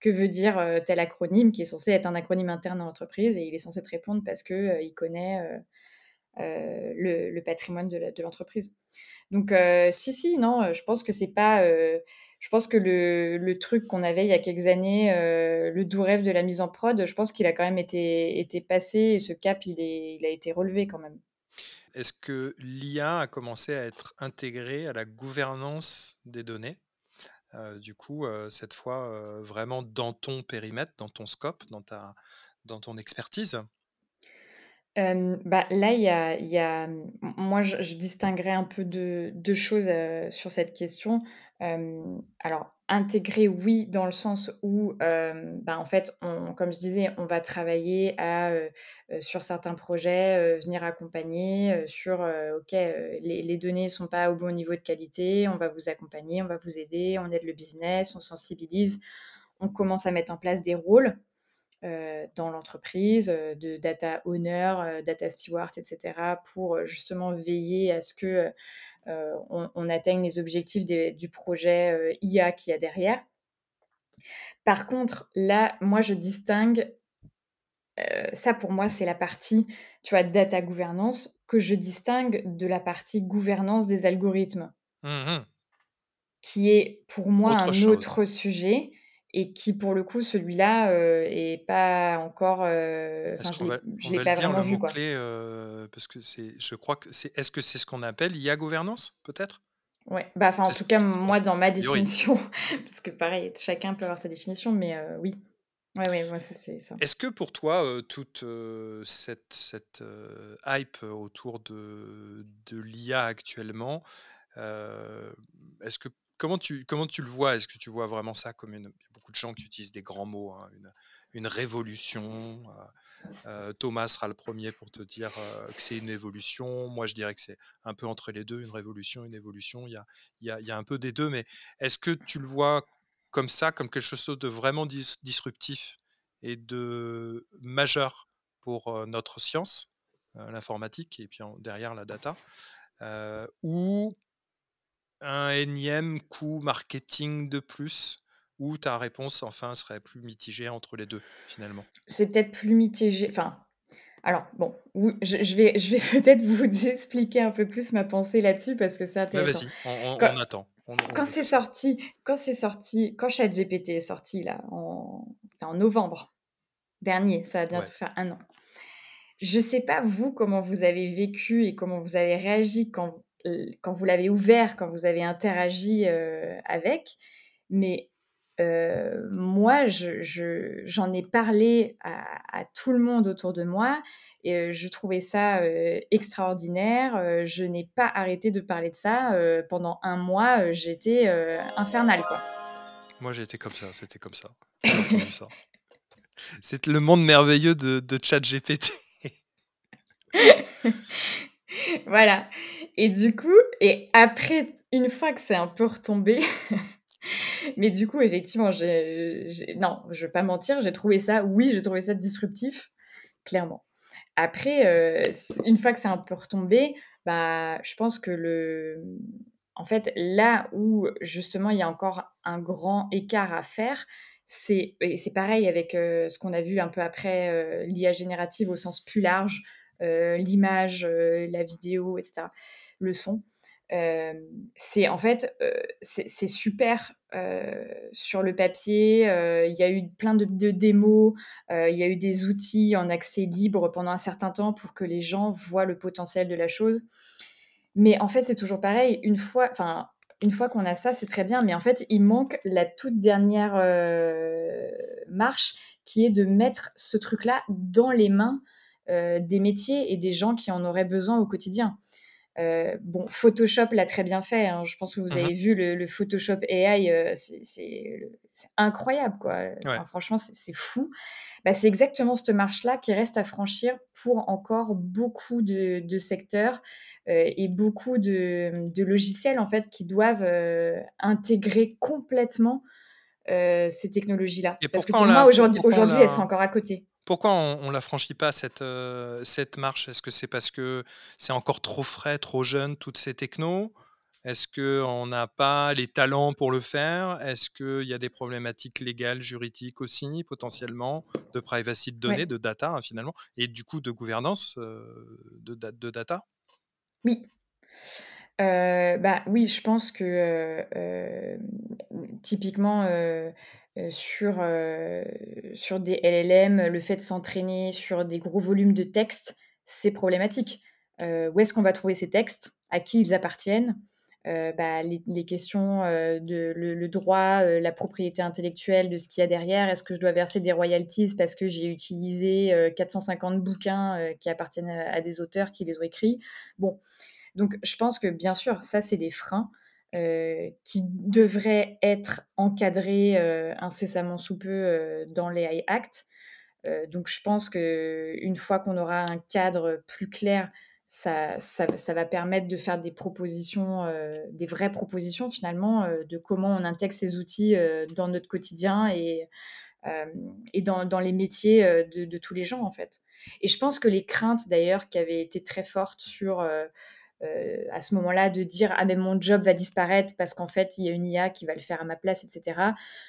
que veut dire, tel acronyme qui est censé être un acronyme interne dans l'entreprise et il est censé te répondre parce que, il connaît, le le patrimoine de l'entreprise. Donc si, si, non, je pense que c'est pas, je pense que le le truc qu'on avait il y a quelques années, heu, le doux rêve de la mise en prod, je pense qu'il a quand même été été passé et ce cap, il est il a été relevé quand même. Est-ce que l'IA a commencé à être intégrée à la gouvernance des données? Heu, du coup, heu, cette fois, vraiment dans ton périmètre, dans ton scope, dans ta dans ton expertise? Bah, là, il y a il y a, moi, je je distinguerais un peu deux 2 choses, sur cette question. Alors intégrer, oui, dans le sens où, bah, en fait, on comme je disais, on va travailler à, sur certains projets, venir accompagner, sur, OK, les les données sont pas au bon niveau de qualité, on va vous accompagner, on va vous aider, on aide le business, on sensibilise, on commence à mettre en place des rôles dans l'entreprise, de data owner, data steward et cetera pour, justement veiller à ce que, on on atteigne les objectifs des du projet, heu, IA qu'il y a derrière. Par contre, là, moi, je distingue, heu, ça pour moi, c'est la partie, tu vois, data gouvernance que je distingue de la partie gouvernance des algorithmes. Mmh mh. Qui est pour moi Autre un chose. autre sujet et qui pour le coup celui-là, heu, est pas encore, enfin je va l'ai va le pas dire vraiment le vu quoi. mot-clé, heu, parce que c'est je crois que c'est est-ce que c'est ce qu'on appelle IA gouvernance, peut-être? Ouais, bah, enfin en tout cas moi dans ma définition, parce que pareil chacun peut avoir sa définition mais heu, oui. Ouais, ouais, moi c'est c'est ça. Est-ce que pour toi, heu, toute, cette hype autour de de l'IA actuellement, est-ce que comment, tu, comment tu le vois? Est-ce que tu vois vraiment ça comme une. Il y a beaucoup de gens qui utilisent des grands mots, hein, une, une, révolution. Thomas sera le premier pour te dire que c'est une évolution. Moi, je dirais que c'est un peu entre les deux, une révolution, une évolution. Il y a, il y a, il y a un peu des deux, mais est-ce que tu le vois comme ça, comme quelque chose de vraiment disruptif et de majeur pour notre science, l'informatique, et puis derrière la data, ou un énième coup marketing de plus, ou ta réponse enfin serait plus mitigée entre les deux finalement? C'est peut-être plus mitigé. Enfin, alors bon, je, vais, je vais peut-être vous expliquer un peu plus ma pensée là-dessus parce que c'est intéressant. Vas-y, on, attend. quand c'est sorti, quand c'est sorti, quand ChatGPT est sorti là en, en novembre dernier, ça va bientôt faire un an. Je sais pas vous comment vous avez vécu et comment vous avez réagi quand, quand vous l'avez ouvert, quand vous avez interagi euh, avec, mais euh, moi, j'en ai parlé à, tout le monde autour de moi et euh, je trouvais ça extraordinaire. je n'ai pas arrêté de parler de ça pendant un mois. J'étais infernale, quoi. Moi, j'ai été comme ça. C'était comme ça. ça. C'est le monde merveilleux de, de ChatGPT. voilà. Et du coup, et après, une fois que c'est un peu retombé, mais du coup, effectivement, j'ai, non, je vais pas mentir, j'ai trouvé ça, oui, j'ai trouvé ça disruptif, clairement. Après, euh, une fois que c'est un peu retombé, bah, je pense que le, en fait, là où justement il y a encore un grand écart à faire, c'est pareil avec euh, ce qu'on a vu un peu après euh, l'IA générative au sens plus large, l'image, la vidéo, etc., le son. c'est en fait c'est super sur le papier. Il y a eu plein de, de démos, il y a eu des outils en accès libre pendant un certain temps pour que les gens voient le potentiel de la chose. Mais en fait, c'est toujours pareil. Une fois, enfin, une fois qu'on a ça, c'est très bien, mais en fait, il manque la toute dernière marche qui est de mettre ce truc-là dans les mains des métiers et des gens qui en auraient besoin au quotidien. Euh, bon, Photoshop l'a très bien fait. Hein. Je pense que vous avez mhm. vu le, Photoshop AI, c'est incroyable, quoi. franchement, c'est fou. Bah, c'est exactement cette marche-là qui reste à franchir pour encore beaucoup de secteurs euh, et beaucoup de, logiciels en fait qui doivent euh, intégrer complètement euh, ces technologies-là. Parce que pour moi aujourd'hui, aujourd'hui, elles sont encore à côté. Pourquoi on ne la franchit pas cette, cette marche? Est-ce que c'est parce que c'est encore trop frais, trop jeune, toutes ces technos? Est-ce qu'on n'a pas les talents pour le faire? Est-ce qu'il y a des problématiques légales, juridiques aussi, potentiellement, de privacy de données, de data hein, finalement, et du coup de gouvernance de, de data? Oui. Euh, bah, oui, je pense que, euh, euh, typiquement, sur, sur des LLM, le fait de s'entraîner sur des gros volumes de textes, c'est problématique. où est-ce qu'on va trouver ces textes? À qui ils appartiennent? Euh, bah, les, questions euh, de le, droit, euh, la propriété intellectuelle de ce qu'il y a derrière. Est-ce que je dois verser des royalties parce que j'ai utilisé 450 bouquins qui appartiennent à, des auteurs qui les ont écrits? Bon, donc je pense que bien sûr, ça c'est des freins. Qui devraient être encadrés incessamment sous peu dans les High Act. donc je pense qu'une fois qu'on aura un cadre plus clair ça, ça, va permettre de faire des propositions, euh, des vraies propositions finalement, euh, de comment on intègre ces outils euh, dans notre quotidien et, et dans, les métiers de, tous les gens en fait. Et je pense que les craintes d'ailleurs qui avaient été très fortes sur euh, à ce moment-là de dire ah mais mon job va disparaître parce qu'en fait il y a une IA qui va le faire à ma place etc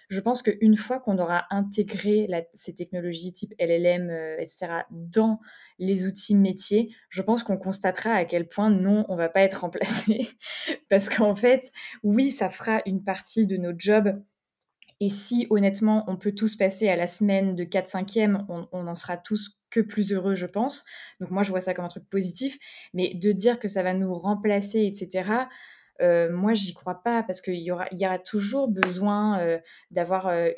je pense qu'une fois qu'on aura intégré ces technologies type LLM euh, etc dans les outils métiers je pense qu'on constatera à quel point non on va pas être remplacé. Parce qu'en fait oui ça fera une partie de notre job et si honnêtement on peut tous passer à la semaine de 4-5e on, on en sera tous que plus heureux, je pense. Donc moi, je vois ça comme un truc positif. Mais de dire que ça va nous remplacer, etc., euh, moi, j'y crois pas parce qu'il y aura, toujours besoin euh, d'avoir euh,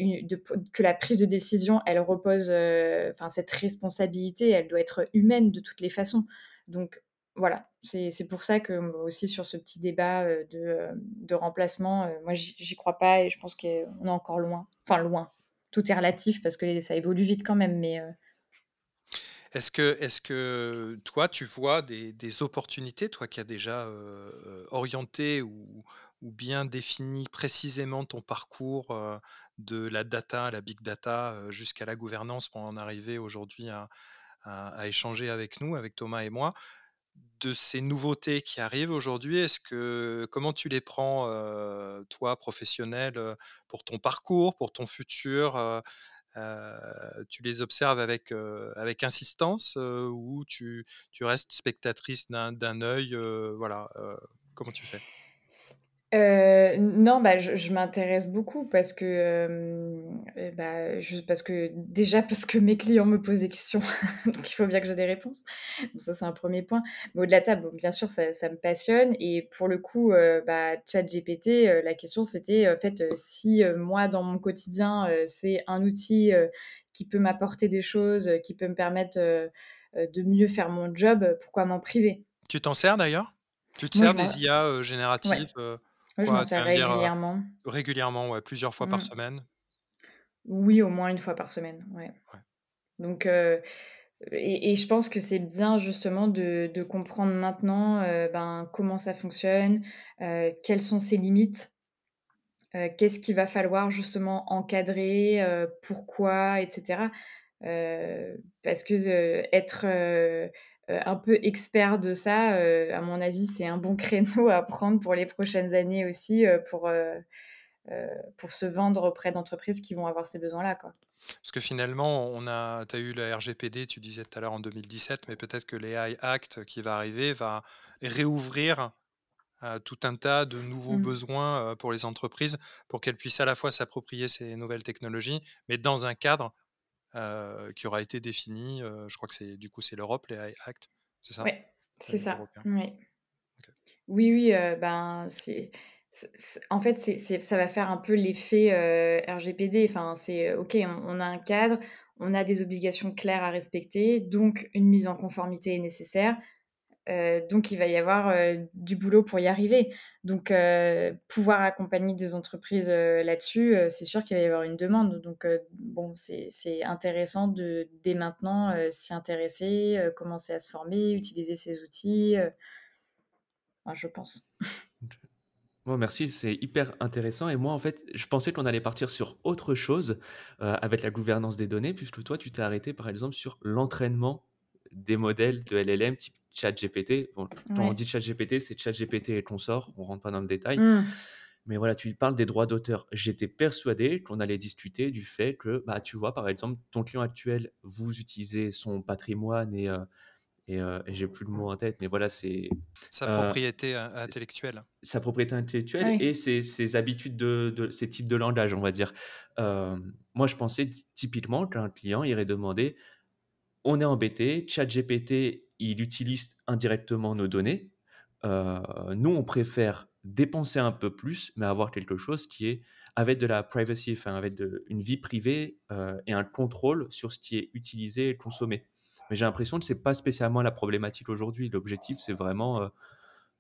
que la prise de décision, elle repose, enfin cette responsabilité, elle doit être humaine de toutes les façons. Donc voilà, c'est pour ça que aussi sur ce petit débat de, de remplacement, moi j'y crois pas et je pense qu'on est encore loin. Enfin loin. Tout est relatif parce que ça évolue vite quand même, mais est-ce que, est que toi, tu vois des, des opportunités, toi qui as déjà orienté ou, ou, bien défini précisément ton parcours de la data, la big data, jusqu'à la gouvernance pour en arriver aujourd'hui à, à, échanger avec nous, avec Thomas et moi? De ces nouveautés qui arrivent aujourd'hui, est-ce que comment tu les prends, toi, professionnel, pour ton parcours, pour ton futur tu les observes avec, avec insistance ou tu, tu, restes spectatrice d'un œil voilà, Comment tu fais? Non, bah, je m'intéresse beaucoup parce que, bah, parce que déjà parce que mes clients me posent des questions, donc il faut bien que j'ai des réponses. Donc ça, c'est un premier point. Mais au-delà de ça, bon, bien sûr, ça me passionne et pour le coup, bah, ChatGPT, la question c'était, en fait, si, moi, dans mon quotidien, c'est un outil, qui peut m'apporter des choses, qui peut me permettre, de mieux faire mon job, pourquoi m'en priver? Tu t'en sers d'ailleurs? Tu te sers des IA, génératives, oui, je m'en sers régulièrement. régulièrement, ouais, plusieurs fois par Mmh. semaine? Oui, au moins une fois par semaine, ouais. Ouais. Donc et et je pense que c'est bien justement de de comprendre maintenant, ben, comment ça fonctionne, quelles sont ses limites, qu'est-ce qu'il va falloir justement encadrer, pourquoi et cetera. parce que, être, un peu expert de ça, à mon avis, c'est un bon créneau à prendre pour les prochaines années aussi, pour, pour se vendre auprès d'entreprises qui vont avoir ces besoins-là. Parce que finalement, on a tu as eu la RGPD, tu disais tout à l'heure en 2017, mais peut-être que l'AI Act qui va arriver va réouvrir, tout un tas de nouveaux Mmh. besoins, pour les entreprises, pour qu'elles puissent à la fois s'approprier ces nouvelles technologies, mais dans un cadre, qui aura été défini, je crois que c'est du coup, c'est l'Europe, l'AI Act, c'est ça? Au c'est ça, oui. Oui, oui, ben, c'est c en fait, c'est c'est ça va faire un peu l'effet, RGPD. Enfin, c'est OK, on on a un cadre, on a des obligations claires à respecter, donc une mise en conformité est nécessaire. Donc il va y avoir, du boulot pour y arriver. Donc pouvoir accompagner des entreprises, là-dessus, c'est sûr qu'il va y avoir une demande. Donc bon, c'est intéressant de dès maintenant, s'y intéresser, commencer à se former, utiliser ces outils, je pense. Bon, merci, c'est hyper intéressant et moi, en fait, je pensais qu'on allait partir sur autre chose, avec la gouvernance des données puisque toi, tu t'es arrêté, par exemple, sur l'entraînement des modèles de LLM type ChatGPT. Bon, quand on dit ChatGPT, c'est ChatGPT et consorts, on rentre pas dans le détail. Mmh. Mais voilà, tu parles des droits d'auteur. J'étais persuadé qu'on allait discuter du fait que, bah, tu vois, par exemple, ton client actuel, vous utilisez son patrimoine et heu et heu et j'ai plus le mot en tête, mais voilà, c'est, Sa heu, propriété in intellectuelle. sa propriété intellectuelle oui. et ses ses habitudes de de ses types de langage, on va dire. Moi, je pensais ty typiquement qu'un client irait demander: «On est embêté, ChatGPT, il utilise indirectement nos données. Heu, nous, on préfère dépenser un peu plus, mais avoir quelque chose qui est avec de la privacy, enfin avec de une vie privée, heu et un contrôle sur ce qui est utilisé et consommé». Mais j'ai l'impression que c'est pas spécialement la problématique aujourd'hui. L'objectif, c'est vraiment,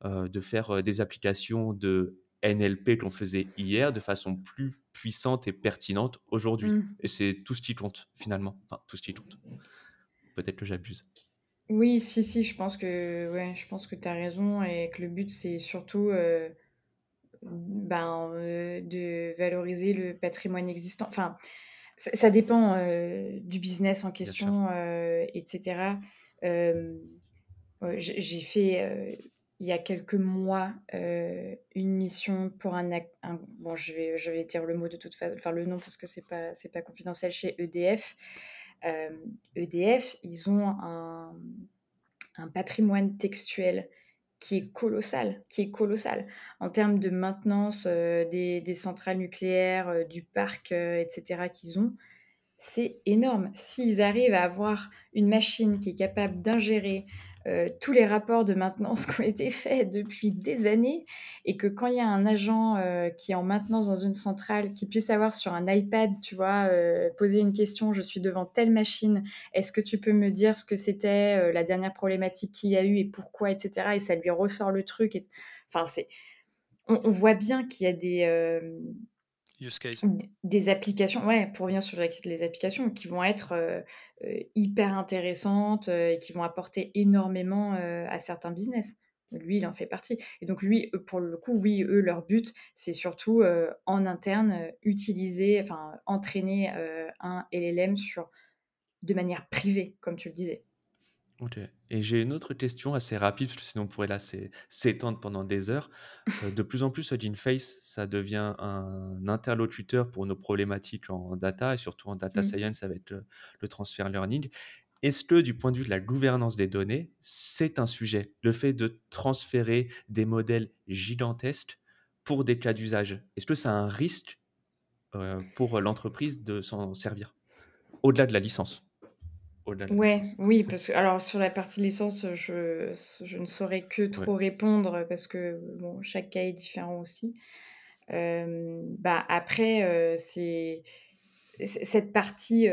heu, de faire, des applications de NLP qu'on faisait hier de façon plus puissante et pertinente aujourd'hui Mmh. et c'est tout ce qui compte finalement, enfin tout ce qui compte. Peut-être que j'abuse. Oui, si, si, je pense que ouais, je pense que tu as raison et que le but, c'est surtout, heu, ben, heu, de valoriser le patrimoine existant. Enfin, ça ça dépend, heu, du business en question, heu et cetera. Hem, heu, j'ai fait, il y a quelques mois, une mission pour un bon, je vais je vais dire le mot de toute fa enfin le nom parce que c'est pas c'est pas confidentiel, chez EDF. EDF, ils ont un patrimoine textuel qui est colossal, qui est colossal. En termes de maintenance, heu, des centrales nucléaires, heu, du parc, heu et cetera qu'ils ont, c'est énorme. S'ils arrivent à avoir une machine qui est capable d'ingérer, euh, tous les rapports de maintenance qui ont été faits depuis des années et que quand il y a un agent euh, qui est en maintenance dans une centrale, qui puisse avoir sur un iPad, tu vois, euh, poser une question, je suis devant telle machine, est-ce que tu peux me dire ce que c'était la dernière problématique qu'il y a eu et pourquoi, etc. Et ça lui ressort le truc. Et... Enfin, c'est... On, on, voit bien qu'il y a des des applications, ouais, pour revenir sur les applications qui vont être euh, euh, hyper intéressantes euh, et qui vont apporter énormément à certains business. Lui, il en fait partie. Et donc, lui, pour le coup, oui, eux, leur but, c'est surtout en interne, utiliser, enfin, entraîner un LLM sur, de manière privée, comme tu le disais. OK et j'ai une autre question assez rapide, parce que sinon on pourrait là s'étendre pendant des heures. Euh, de plus en plus, Face, ça devient un interlocuteur pour nos problématiques en data et surtout en data mmh. science avec le, le transfer learning. Est-ce que du point de vue de la gouvernance des données, c'est un sujet, le fait de transférer des modèles gigantesques pour des cas d'usage? Est-ce que c'est un risque euh, pour l'entreprise de s'en servir, au-delà de la licence? Ouais, oui, parce que alors sur la partie licence, je je ne saurais que trop répondre parce que, bon, chaque cas est différent aussi. bah, après, c'est cette partie,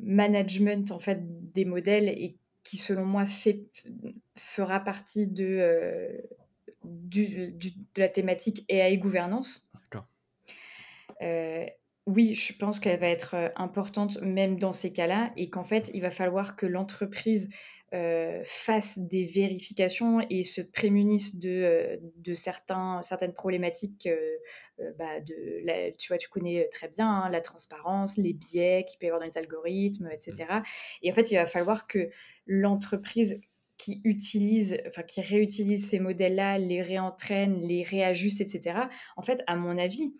management, en fait, des modèles et qui, selon moi, fait fera partie de, du de la thématique AI gouvernance. D'accord oui, je pense qu'elle va être importante même dans ces cas-là et qu'en fait, il va falloir que l'entreprise fasse des vérifications et se prémunisse de, de certains, certaines problématiques. Bah, de tu vois, tu connais très bien hein, la transparence, les biais qu'il peut y avoir dans les algorithmes, etc. Mmh. Et en fait, il va falloir que l'entreprise qui utilise, enfin qui réutilise ces modèles-là, les réentraîne, les réajuste, etc. En fait, à mon avis,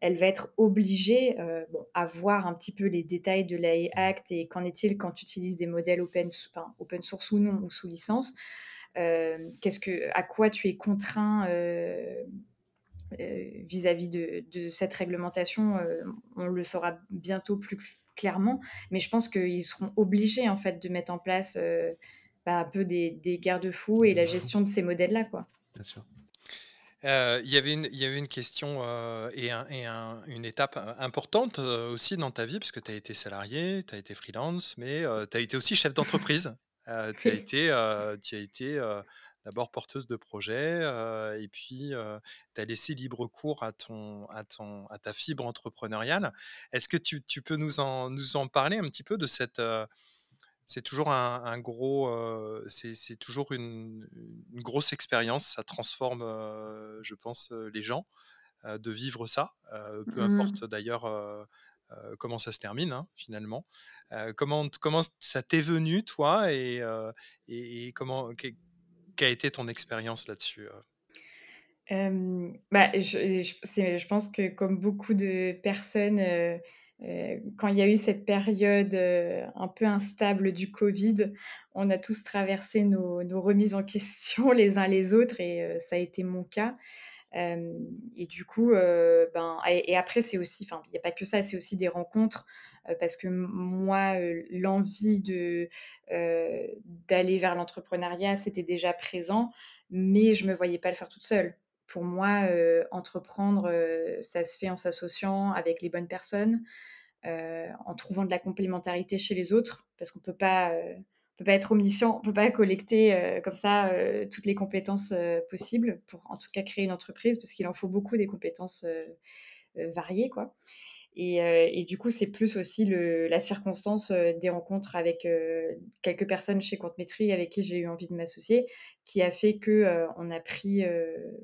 elle va être obligée euh, à voir un petit peu les détails de l'AI Act et qu'en est-il quand tu utilises des modèles open, open source ou non ou sous licence. Euh, qu'est-ce que, à quoi tu es contraint euh, vis-à-vis de, cette réglementation On le saura bientôt plus clairement, mais je pense qu'ils seront obligés en fait de mettre en place bah, un peu des, des garde-fous et la gestion de ces modèles-là, quoi. Bien sûr. Euh, il y avait une, il y avait une question euh, et, une étape euh, importante aussi dans ta vie, parce que tu as été salarié, tu as été freelance, mais tu as été aussi chef d'entreprise. tu as été, tu as été d'abord porteuse de projet, et puis tu as laissé libre cours à, ton, à, ton, à ta fibre entrepreneuriale. Est-ce que tu, tu peux nous en, nous en parler un petit peu de cette c'est toujours un, gros, c'est toujours une, grosse expérience. Ça transforme, je pense, les gens de vivre ça, peu mmh. importe d'ailleurs comment ça se termine hein, finalement. comment, comment ça t'est venu toi et, et, comment quelle a été ton expérience là-dessus bah, je, je, pense que comme beaucoup de personnes euh, quand il y a eu cette période euh, un peu instable du Covid, on a tous traversé nos, remises en question les uns les autres et euh, ça a été mon cas. et du coup, ben, et, après, c'est aussi, enfin, il n'y a pas que ça, c'est aussi des rencontres parce que moi, l'envie de d'aller vers l'entrepreneuriat, c'était déjà présent, mais je me voyais pas le faire toute seule. Pour moi, entreprendre, ça se fait en s'associant avec les bonnes personnes, en trouvant de la complémentarité chez les autres, parce qu'on pas peut pas être omniscient, on peut pas collecter comme ça toutes les compétences possibles pour en tout cas créer une entreprise parce qu'il en faut beaucoup des compétences variées quoi. Et, du coup, c'est plus aussi la circonstance des rencontres avec quelques personnes chez Comptemétrie avec qui j'ai eu envie de m'associer qui a fait que on a pris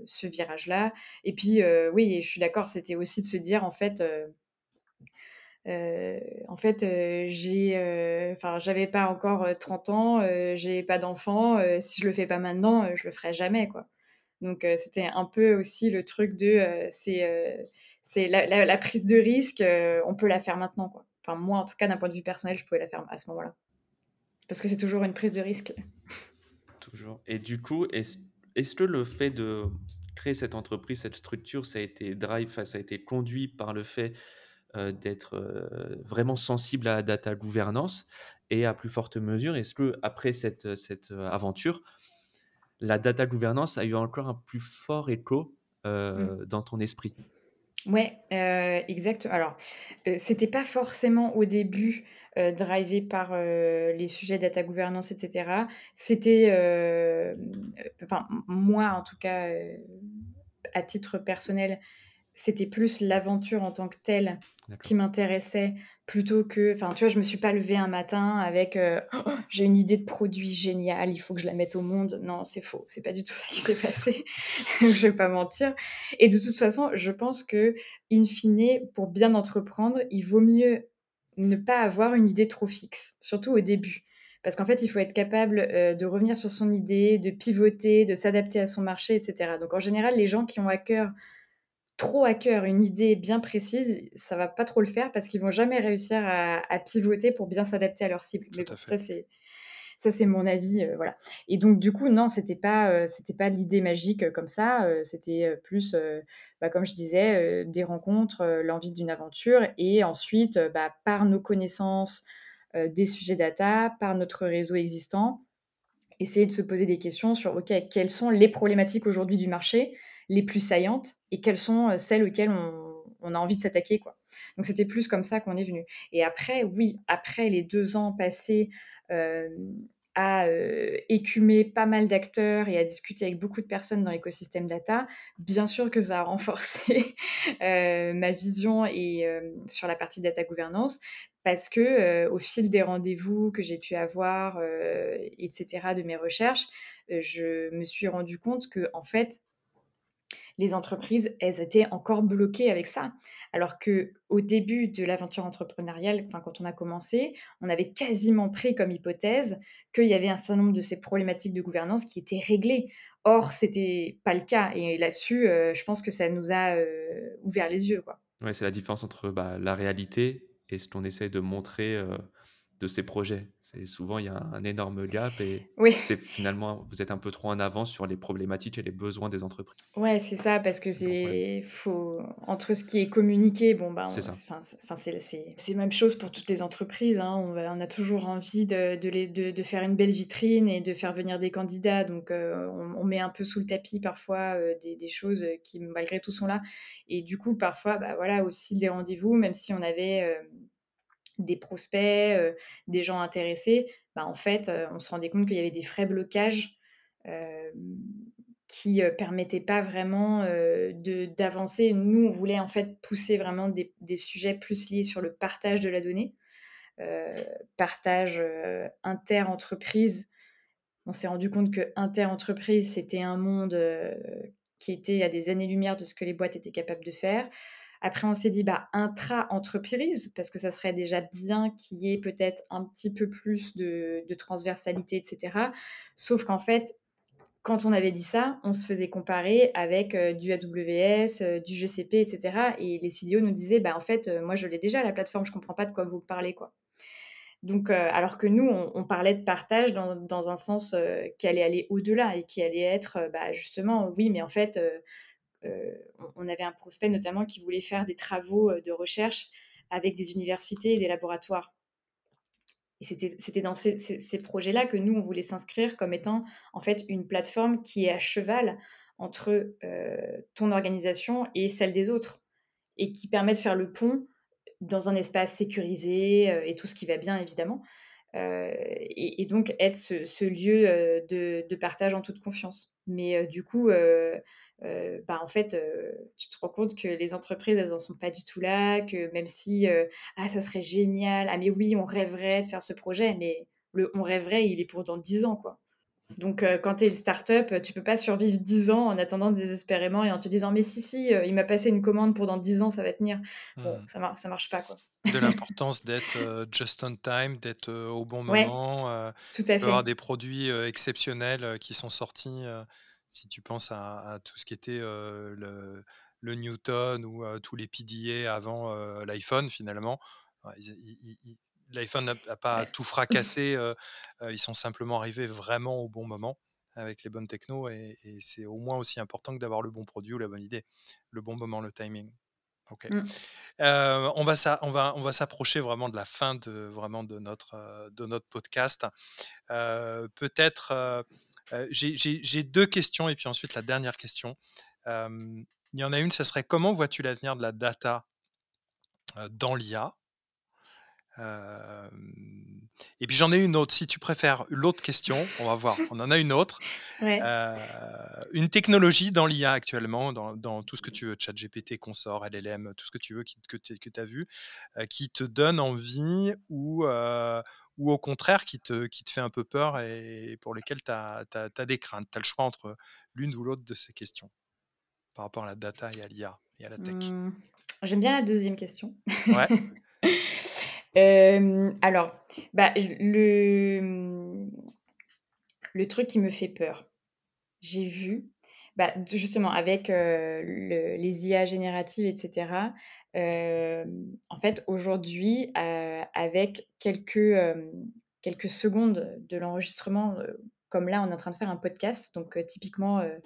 ce virage-là. Et puis, oui, je suis d'accord, c'était aussi de se dire, en fait, en fait, j'ai, enfin, j'avais pas encore 30 ans, j'ai pas d'enfant. si je le fais pas maintenant, je le ferai jamais, quoi. Donc, c'était un peu aussi le truc de, c'est c'est la, prise de risque, euh, on peut la faire maintenant. Quoi. Enfin, moi, en tout cas, d'un point de vue personnel, je pouvais la faire à ce moment-là. Parce que c'est toujours une prise de risque. Toujours. Et du coup, est-ce est que le fait de créer cette entreprise, cette structure, ça a été drive, ça a été conduit par le fait euh, d'être euh, vraiment sensible à la data gouvernance Et à plus forte mesure, est-ce qu'après cette, cette, aventure, la data gouvernance a eu encore un plus fort écho, Mmh. dans ton esprit? Ouais, heu, exact. Alors, heu, c'était pas forcément au début, heu, drivé par, heu, les sujets data gouvernance et cetera. C'était, hem, enfin, m moi en tout cas, heu, à titre personnel, c'était plus l'aventure en tant que telle D'accord. qui m'intéressait plutôt que enfin, tu vois, je me suis pas levée un matin avec, heu: «J'ai une idée de produit géniale, il faut que je la mette au monde». Non, c'est faux, c'est pas du tout ça qui s'est passé, je vais pas mentir et de toute façon, je pense qu'in fine, pour bien entreprendre, il vaut mieux ne pas avoir une idée trop fixe, surtout au début. Parce qu'en fait, il faut être capable, heu, de revenir sur son idée, de pivoter, de s'adapter à son marché et cetera. Donc en général, les gens qui ont à cœur trop à cœur une idée bien précise, ça va pas trop le faire parce qu'ils vont jamais réussir à à pivoter pour bien s'adapter à leur cible. Tout Mais à bon, fait. ça c'est ça c'est mon avis, heu, voilà et donc du coup, non, c'était pas, heu, c'était pas l'idée magique, heu, comme ça, c'était, plus, bah, comme je disais, des rencontres, l'envie d'une aventure et ensuite, bah, par nos connaissances, des sujets data, par notre réseau existant, essayer de se poser des questions sur: «OK, quelles sont les problématiques aujourd'hui du marché, les plus saillantes et quelles sont, heu, celles auxquelles on a envie de s'attaquer, quoi?» donc c'était plus comme ça qu'on est venu et après, oui, après les 2 ans passés, hem, à, heu, écumer pas mal d'acteurs et à discuter avec beaucoup de personnes dans l'écosystème data, bien sûr que ça a renforcé, ma vision et sur la partie data gouvernance parce que, au fil des rendez-vous que j'ai pu avoir, heu et cetera, de mes recherches, je me suis rendue compte qu'en fait les entreprises, elles étaient encore bloquées avec ça. Alors qu'au début de l'aventure entrepreneuriale, quand on a commencé, on avait quasiment pris comme hypothèse qu'il y avait un certain nombre de ces problématiques de gouvernance qui étaient réglées. Or, c'était pas le cas et là-dessus, heu, je pense que ça nous a, heu, ouvert les yeux, quoi. Ouais, c'est la différence entre, bah, la réalité et ce qu'on essaie de montrer, heu, de ces projets. C'est souvent il y a un énorme gap et Oui. c'est finalement vous êtes un peu trop en avance sur les problématiques et les besoins des entreprises. Ouais, c'est ça, parce que C'est faut entre ce qui est communiqué, bon, ça. c'est enfin c'est même chose pour toutes les entreprises, hein. On a toujours envie de de les de de faire une belle vitrine et de faire venir des candidats, donc heu, on on met un peu sous le tapis parfois, heu, des des choses, qui malgré tout sont là et du coup parfois, bah, voilà, aussi des rendez-vous, même si on avait, hem, des prospects, des gens intéressés, bah, en fait, on se rendait compte qu'il y avait des vrais blocages, qui, heu, permettaient pas vraiment, d'avancer. Nous, on voulait en fait pousser vraiment des des sujets plus liés sur le partage de la donnée, partage, heu, inter-entreprises. On s'est rendu compte que inter-entreprise, c'était un monde, qui était à des années-lumière de ce que les boîtes étaient capables de faire. Après, on s'est dit, bah, intra-entreprise, parce que ça serait déjà bien qu'il y ait peut-être un petit peu plus de transversalité et cetera. Sauf qu'en fait, quand on avait dit ça, on se faisait comparer avec, heu, du AWS, heu, du GCP et cetera et les CDO nous disaient: «Bah, en fait, heu, moi je l'ai déjà la plateforme, je comprends pas de quoi vous parlez, quoi». Donc alors que nous, on on parlait de partage dans dans un sens, qui allait aller au-delà et qui allait être, bah, justement, oui, mais en fait, on on avait un prospect notamment qui voulait faire des travaux, heu, de recherche avec des universités et des laboratoires et c'était dans ces projets-là que nous, on voulait s'inscrire comme étant, en fait, une plateforme qui est à cheval entre, heu, ton organisation et celle des autres et qui permet de faire le pont dans un espace sécurisé, et tout ce qui va bien évidemment, et donc être ce lieu, de de partage en toute confiance. Mais du coup, heu, bah, en fait, heu, tu te rends compte que les entreprises, elles en sont pas du tout là, que même si, heu: «Ah ça serait génial, ah mais oui, on rêverait de faire ce projet», mais le «on rêverait», il est pour dans 10 ans, quoi. Donc heu, quand tu es une start-up, tu peux pas survivre 10 ans en attendant désespérément et en te disant: «Mais si, si, il m'a passé une commande pour dans 10 ans, ça va tenir». Bon, Mmh. ça mar ça marche pas, quoi. De l'importance d'être, just on time, d'être, au bon Ouais, moment, tout à peux avoir des produits, exceptionnels, qui sont sortis, si tu penses à à tout ce qui était, heu, le le Newton ou, heu, tous les PDA avant, heu, l'iPhone finalement. L'iPhone n'a pas Ouais. tout fracassé, ils sont simplement arrivés vraiment au bon moment avec les bonnes technos et et c'est au moins aussi important que d'avoir le bon produit ou la bonne idée, le bon moment, le timing. Ok. Mmh. on va, on va, on va s'approcher vraiment de la fin de, vraiment de, notre, de notre podcast. Peut-être, j'ai deux questions et puis ensuite la dernière question. il y en a une, ce serait comment vois-tu l'avenir de la data dans l'IA et puis j'en ai une autre, si tu préfères l'autre question, on va voir, on en a une autre. une technologie dans l'IA actuellement, dans, tout ce que tu veux, ChatGPT, Consort, LLM, tout ce que tu veux, que, tu as vu, qui te donne envie ou, ou au contraire qui te, qui te fait un peu peur et, pour lesquelles tu as, des craintes. Tu as le choix entre l'une ou l'autre de ces questions par rapport à la data et à l'IA et à la tech. Mmh, j'aime bien la deuxième question. Ouais. alors, bah, le, truc qui me fait peur, j'ai vu, bah, justement avec, les IA génératives etc. en fait, aujourd'hui, avec quelques, secondes de l'enregistrement, comme là, on est en train de faire un podcast, donc typiquement, euh,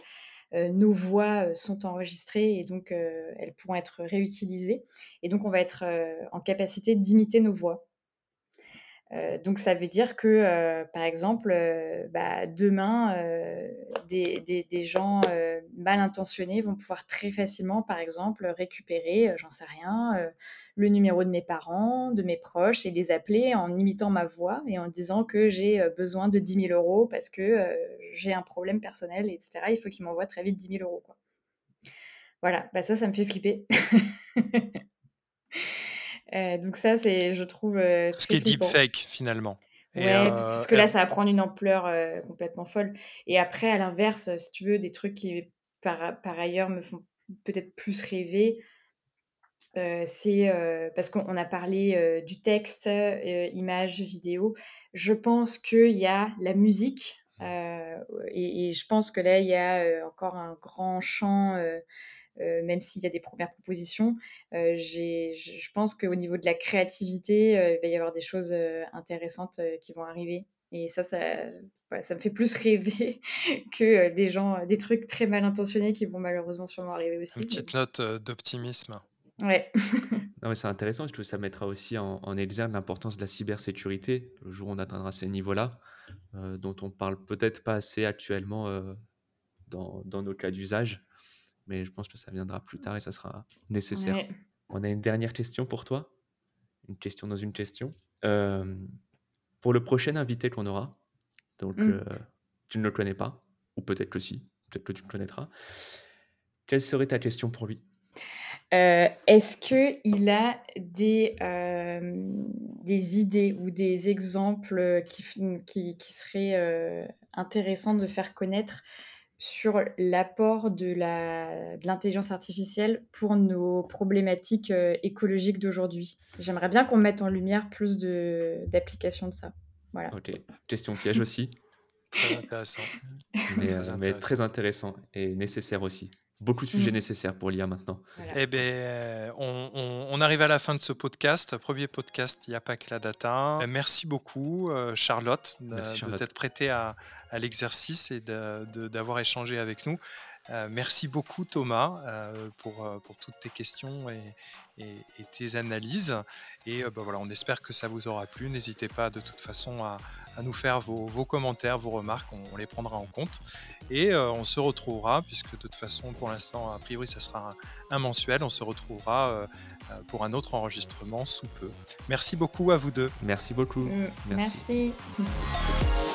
nos voix euh, sont enregistrées et donc euh, elles pourront être réutilisées. Et donc on va être en capacité d'imiter nos voix. Donc ça veut dire que, par exemple, bah, demain, des, des, gens mal intentionnés vont pouvoir très facilement, par exemple, récupérer, j'en sais rien, le numéro de mes parents, de mes proches et les appeler en imitant ma voix et en disant que j'ai besoin de 10 000 euros parce que j'ai un problème personnel, etc. Il faut qu'ils m'envoient très vite 10 000 euros. Voilà, bah ça, ça me fait flipper. donc ça, c'est, je trouve... Ce qui est deepfake, finalement. Ouais, puisque là, ça va prendre une ampleur complètement folle. Et après, à l'inverse, si tu veux, des trucs qui, par, par ailleurs, me font peut-être plus rêver, c'est parce qu'on a parlé du texte, images, vidéo. Je pense qu'il y a la musique, et, je pense que là, il y a encore un grand champ, même s'il y a des premières propositions. je pense qu'au niveau de la créativité, il va y avoir des choses intéressantes qui vont arriver. Et ça, ça, ça me fait plus rêver que des gens, des trucs très mal intentionnés qui vont malheureusement sûrement arriver aussi. Une petite note d'optimisme. Ouais. Non, mais c'est intéressant, je trouve que ça mettra aussi en, en exergue l'importance de la cybersécurité, le jour où on atteindra ces niveaux-là, euh, dont on parle peut-être pas assez actuellement euh, dans, dans nos cas d'usage, mais je pense que ça viendra plus tard et ça sera nécessaire. On a une dernière question pour toi, une question dans une question. Euh, pour le prochain invité qu'on aura, donc mmh. tu ne le connais pas, ou peut-être que si, peut-être que tu le connaîtras. Quelle serait ta question pour lui? Euh, est-ce qu'il a des, euh, des idées ou des exemples qui, qui, qui seraient euh, intéressants de faire connaître sur l'apport de l'intelligence artificielle pour nos problématiques écologiques d'aujourd'hui J'aimerais bien qu'on mette en lumière plus d'applications de, ça. Voilà. Ok, question piège aussi. très intéressant. mais très intéressant et nécessaire aussi. Beaucoup de sujets mmh. nécessaires pour l'IA maintenant. Eh bien, on, arrive à la fin de ce podcast. Premier podcast, il n'y a pas que la data. Euh, merci beaucoup, euh, Charlotte, de, t'être prêtée à, l'exercice et d'avoir échangé avec nous. Euh, merci beaucoup Thomas pour, pour toutes tes questions et, et, tes analyses. Et bah, voilà, on espère que ça vous aura plu. N'hésitez pas de toute façon à, à nous faire vos, vos, commentaires, vos remarques, on, les prendra en compte. Et on se retrouvera, puisque de toute façon pour l'instant, a priori, ça sera un, mensuel, on se retrouvera pour un autre enregistrement sous peu. Merci beaucoup à vous deux. Merci beaucoup. Merci. Merci.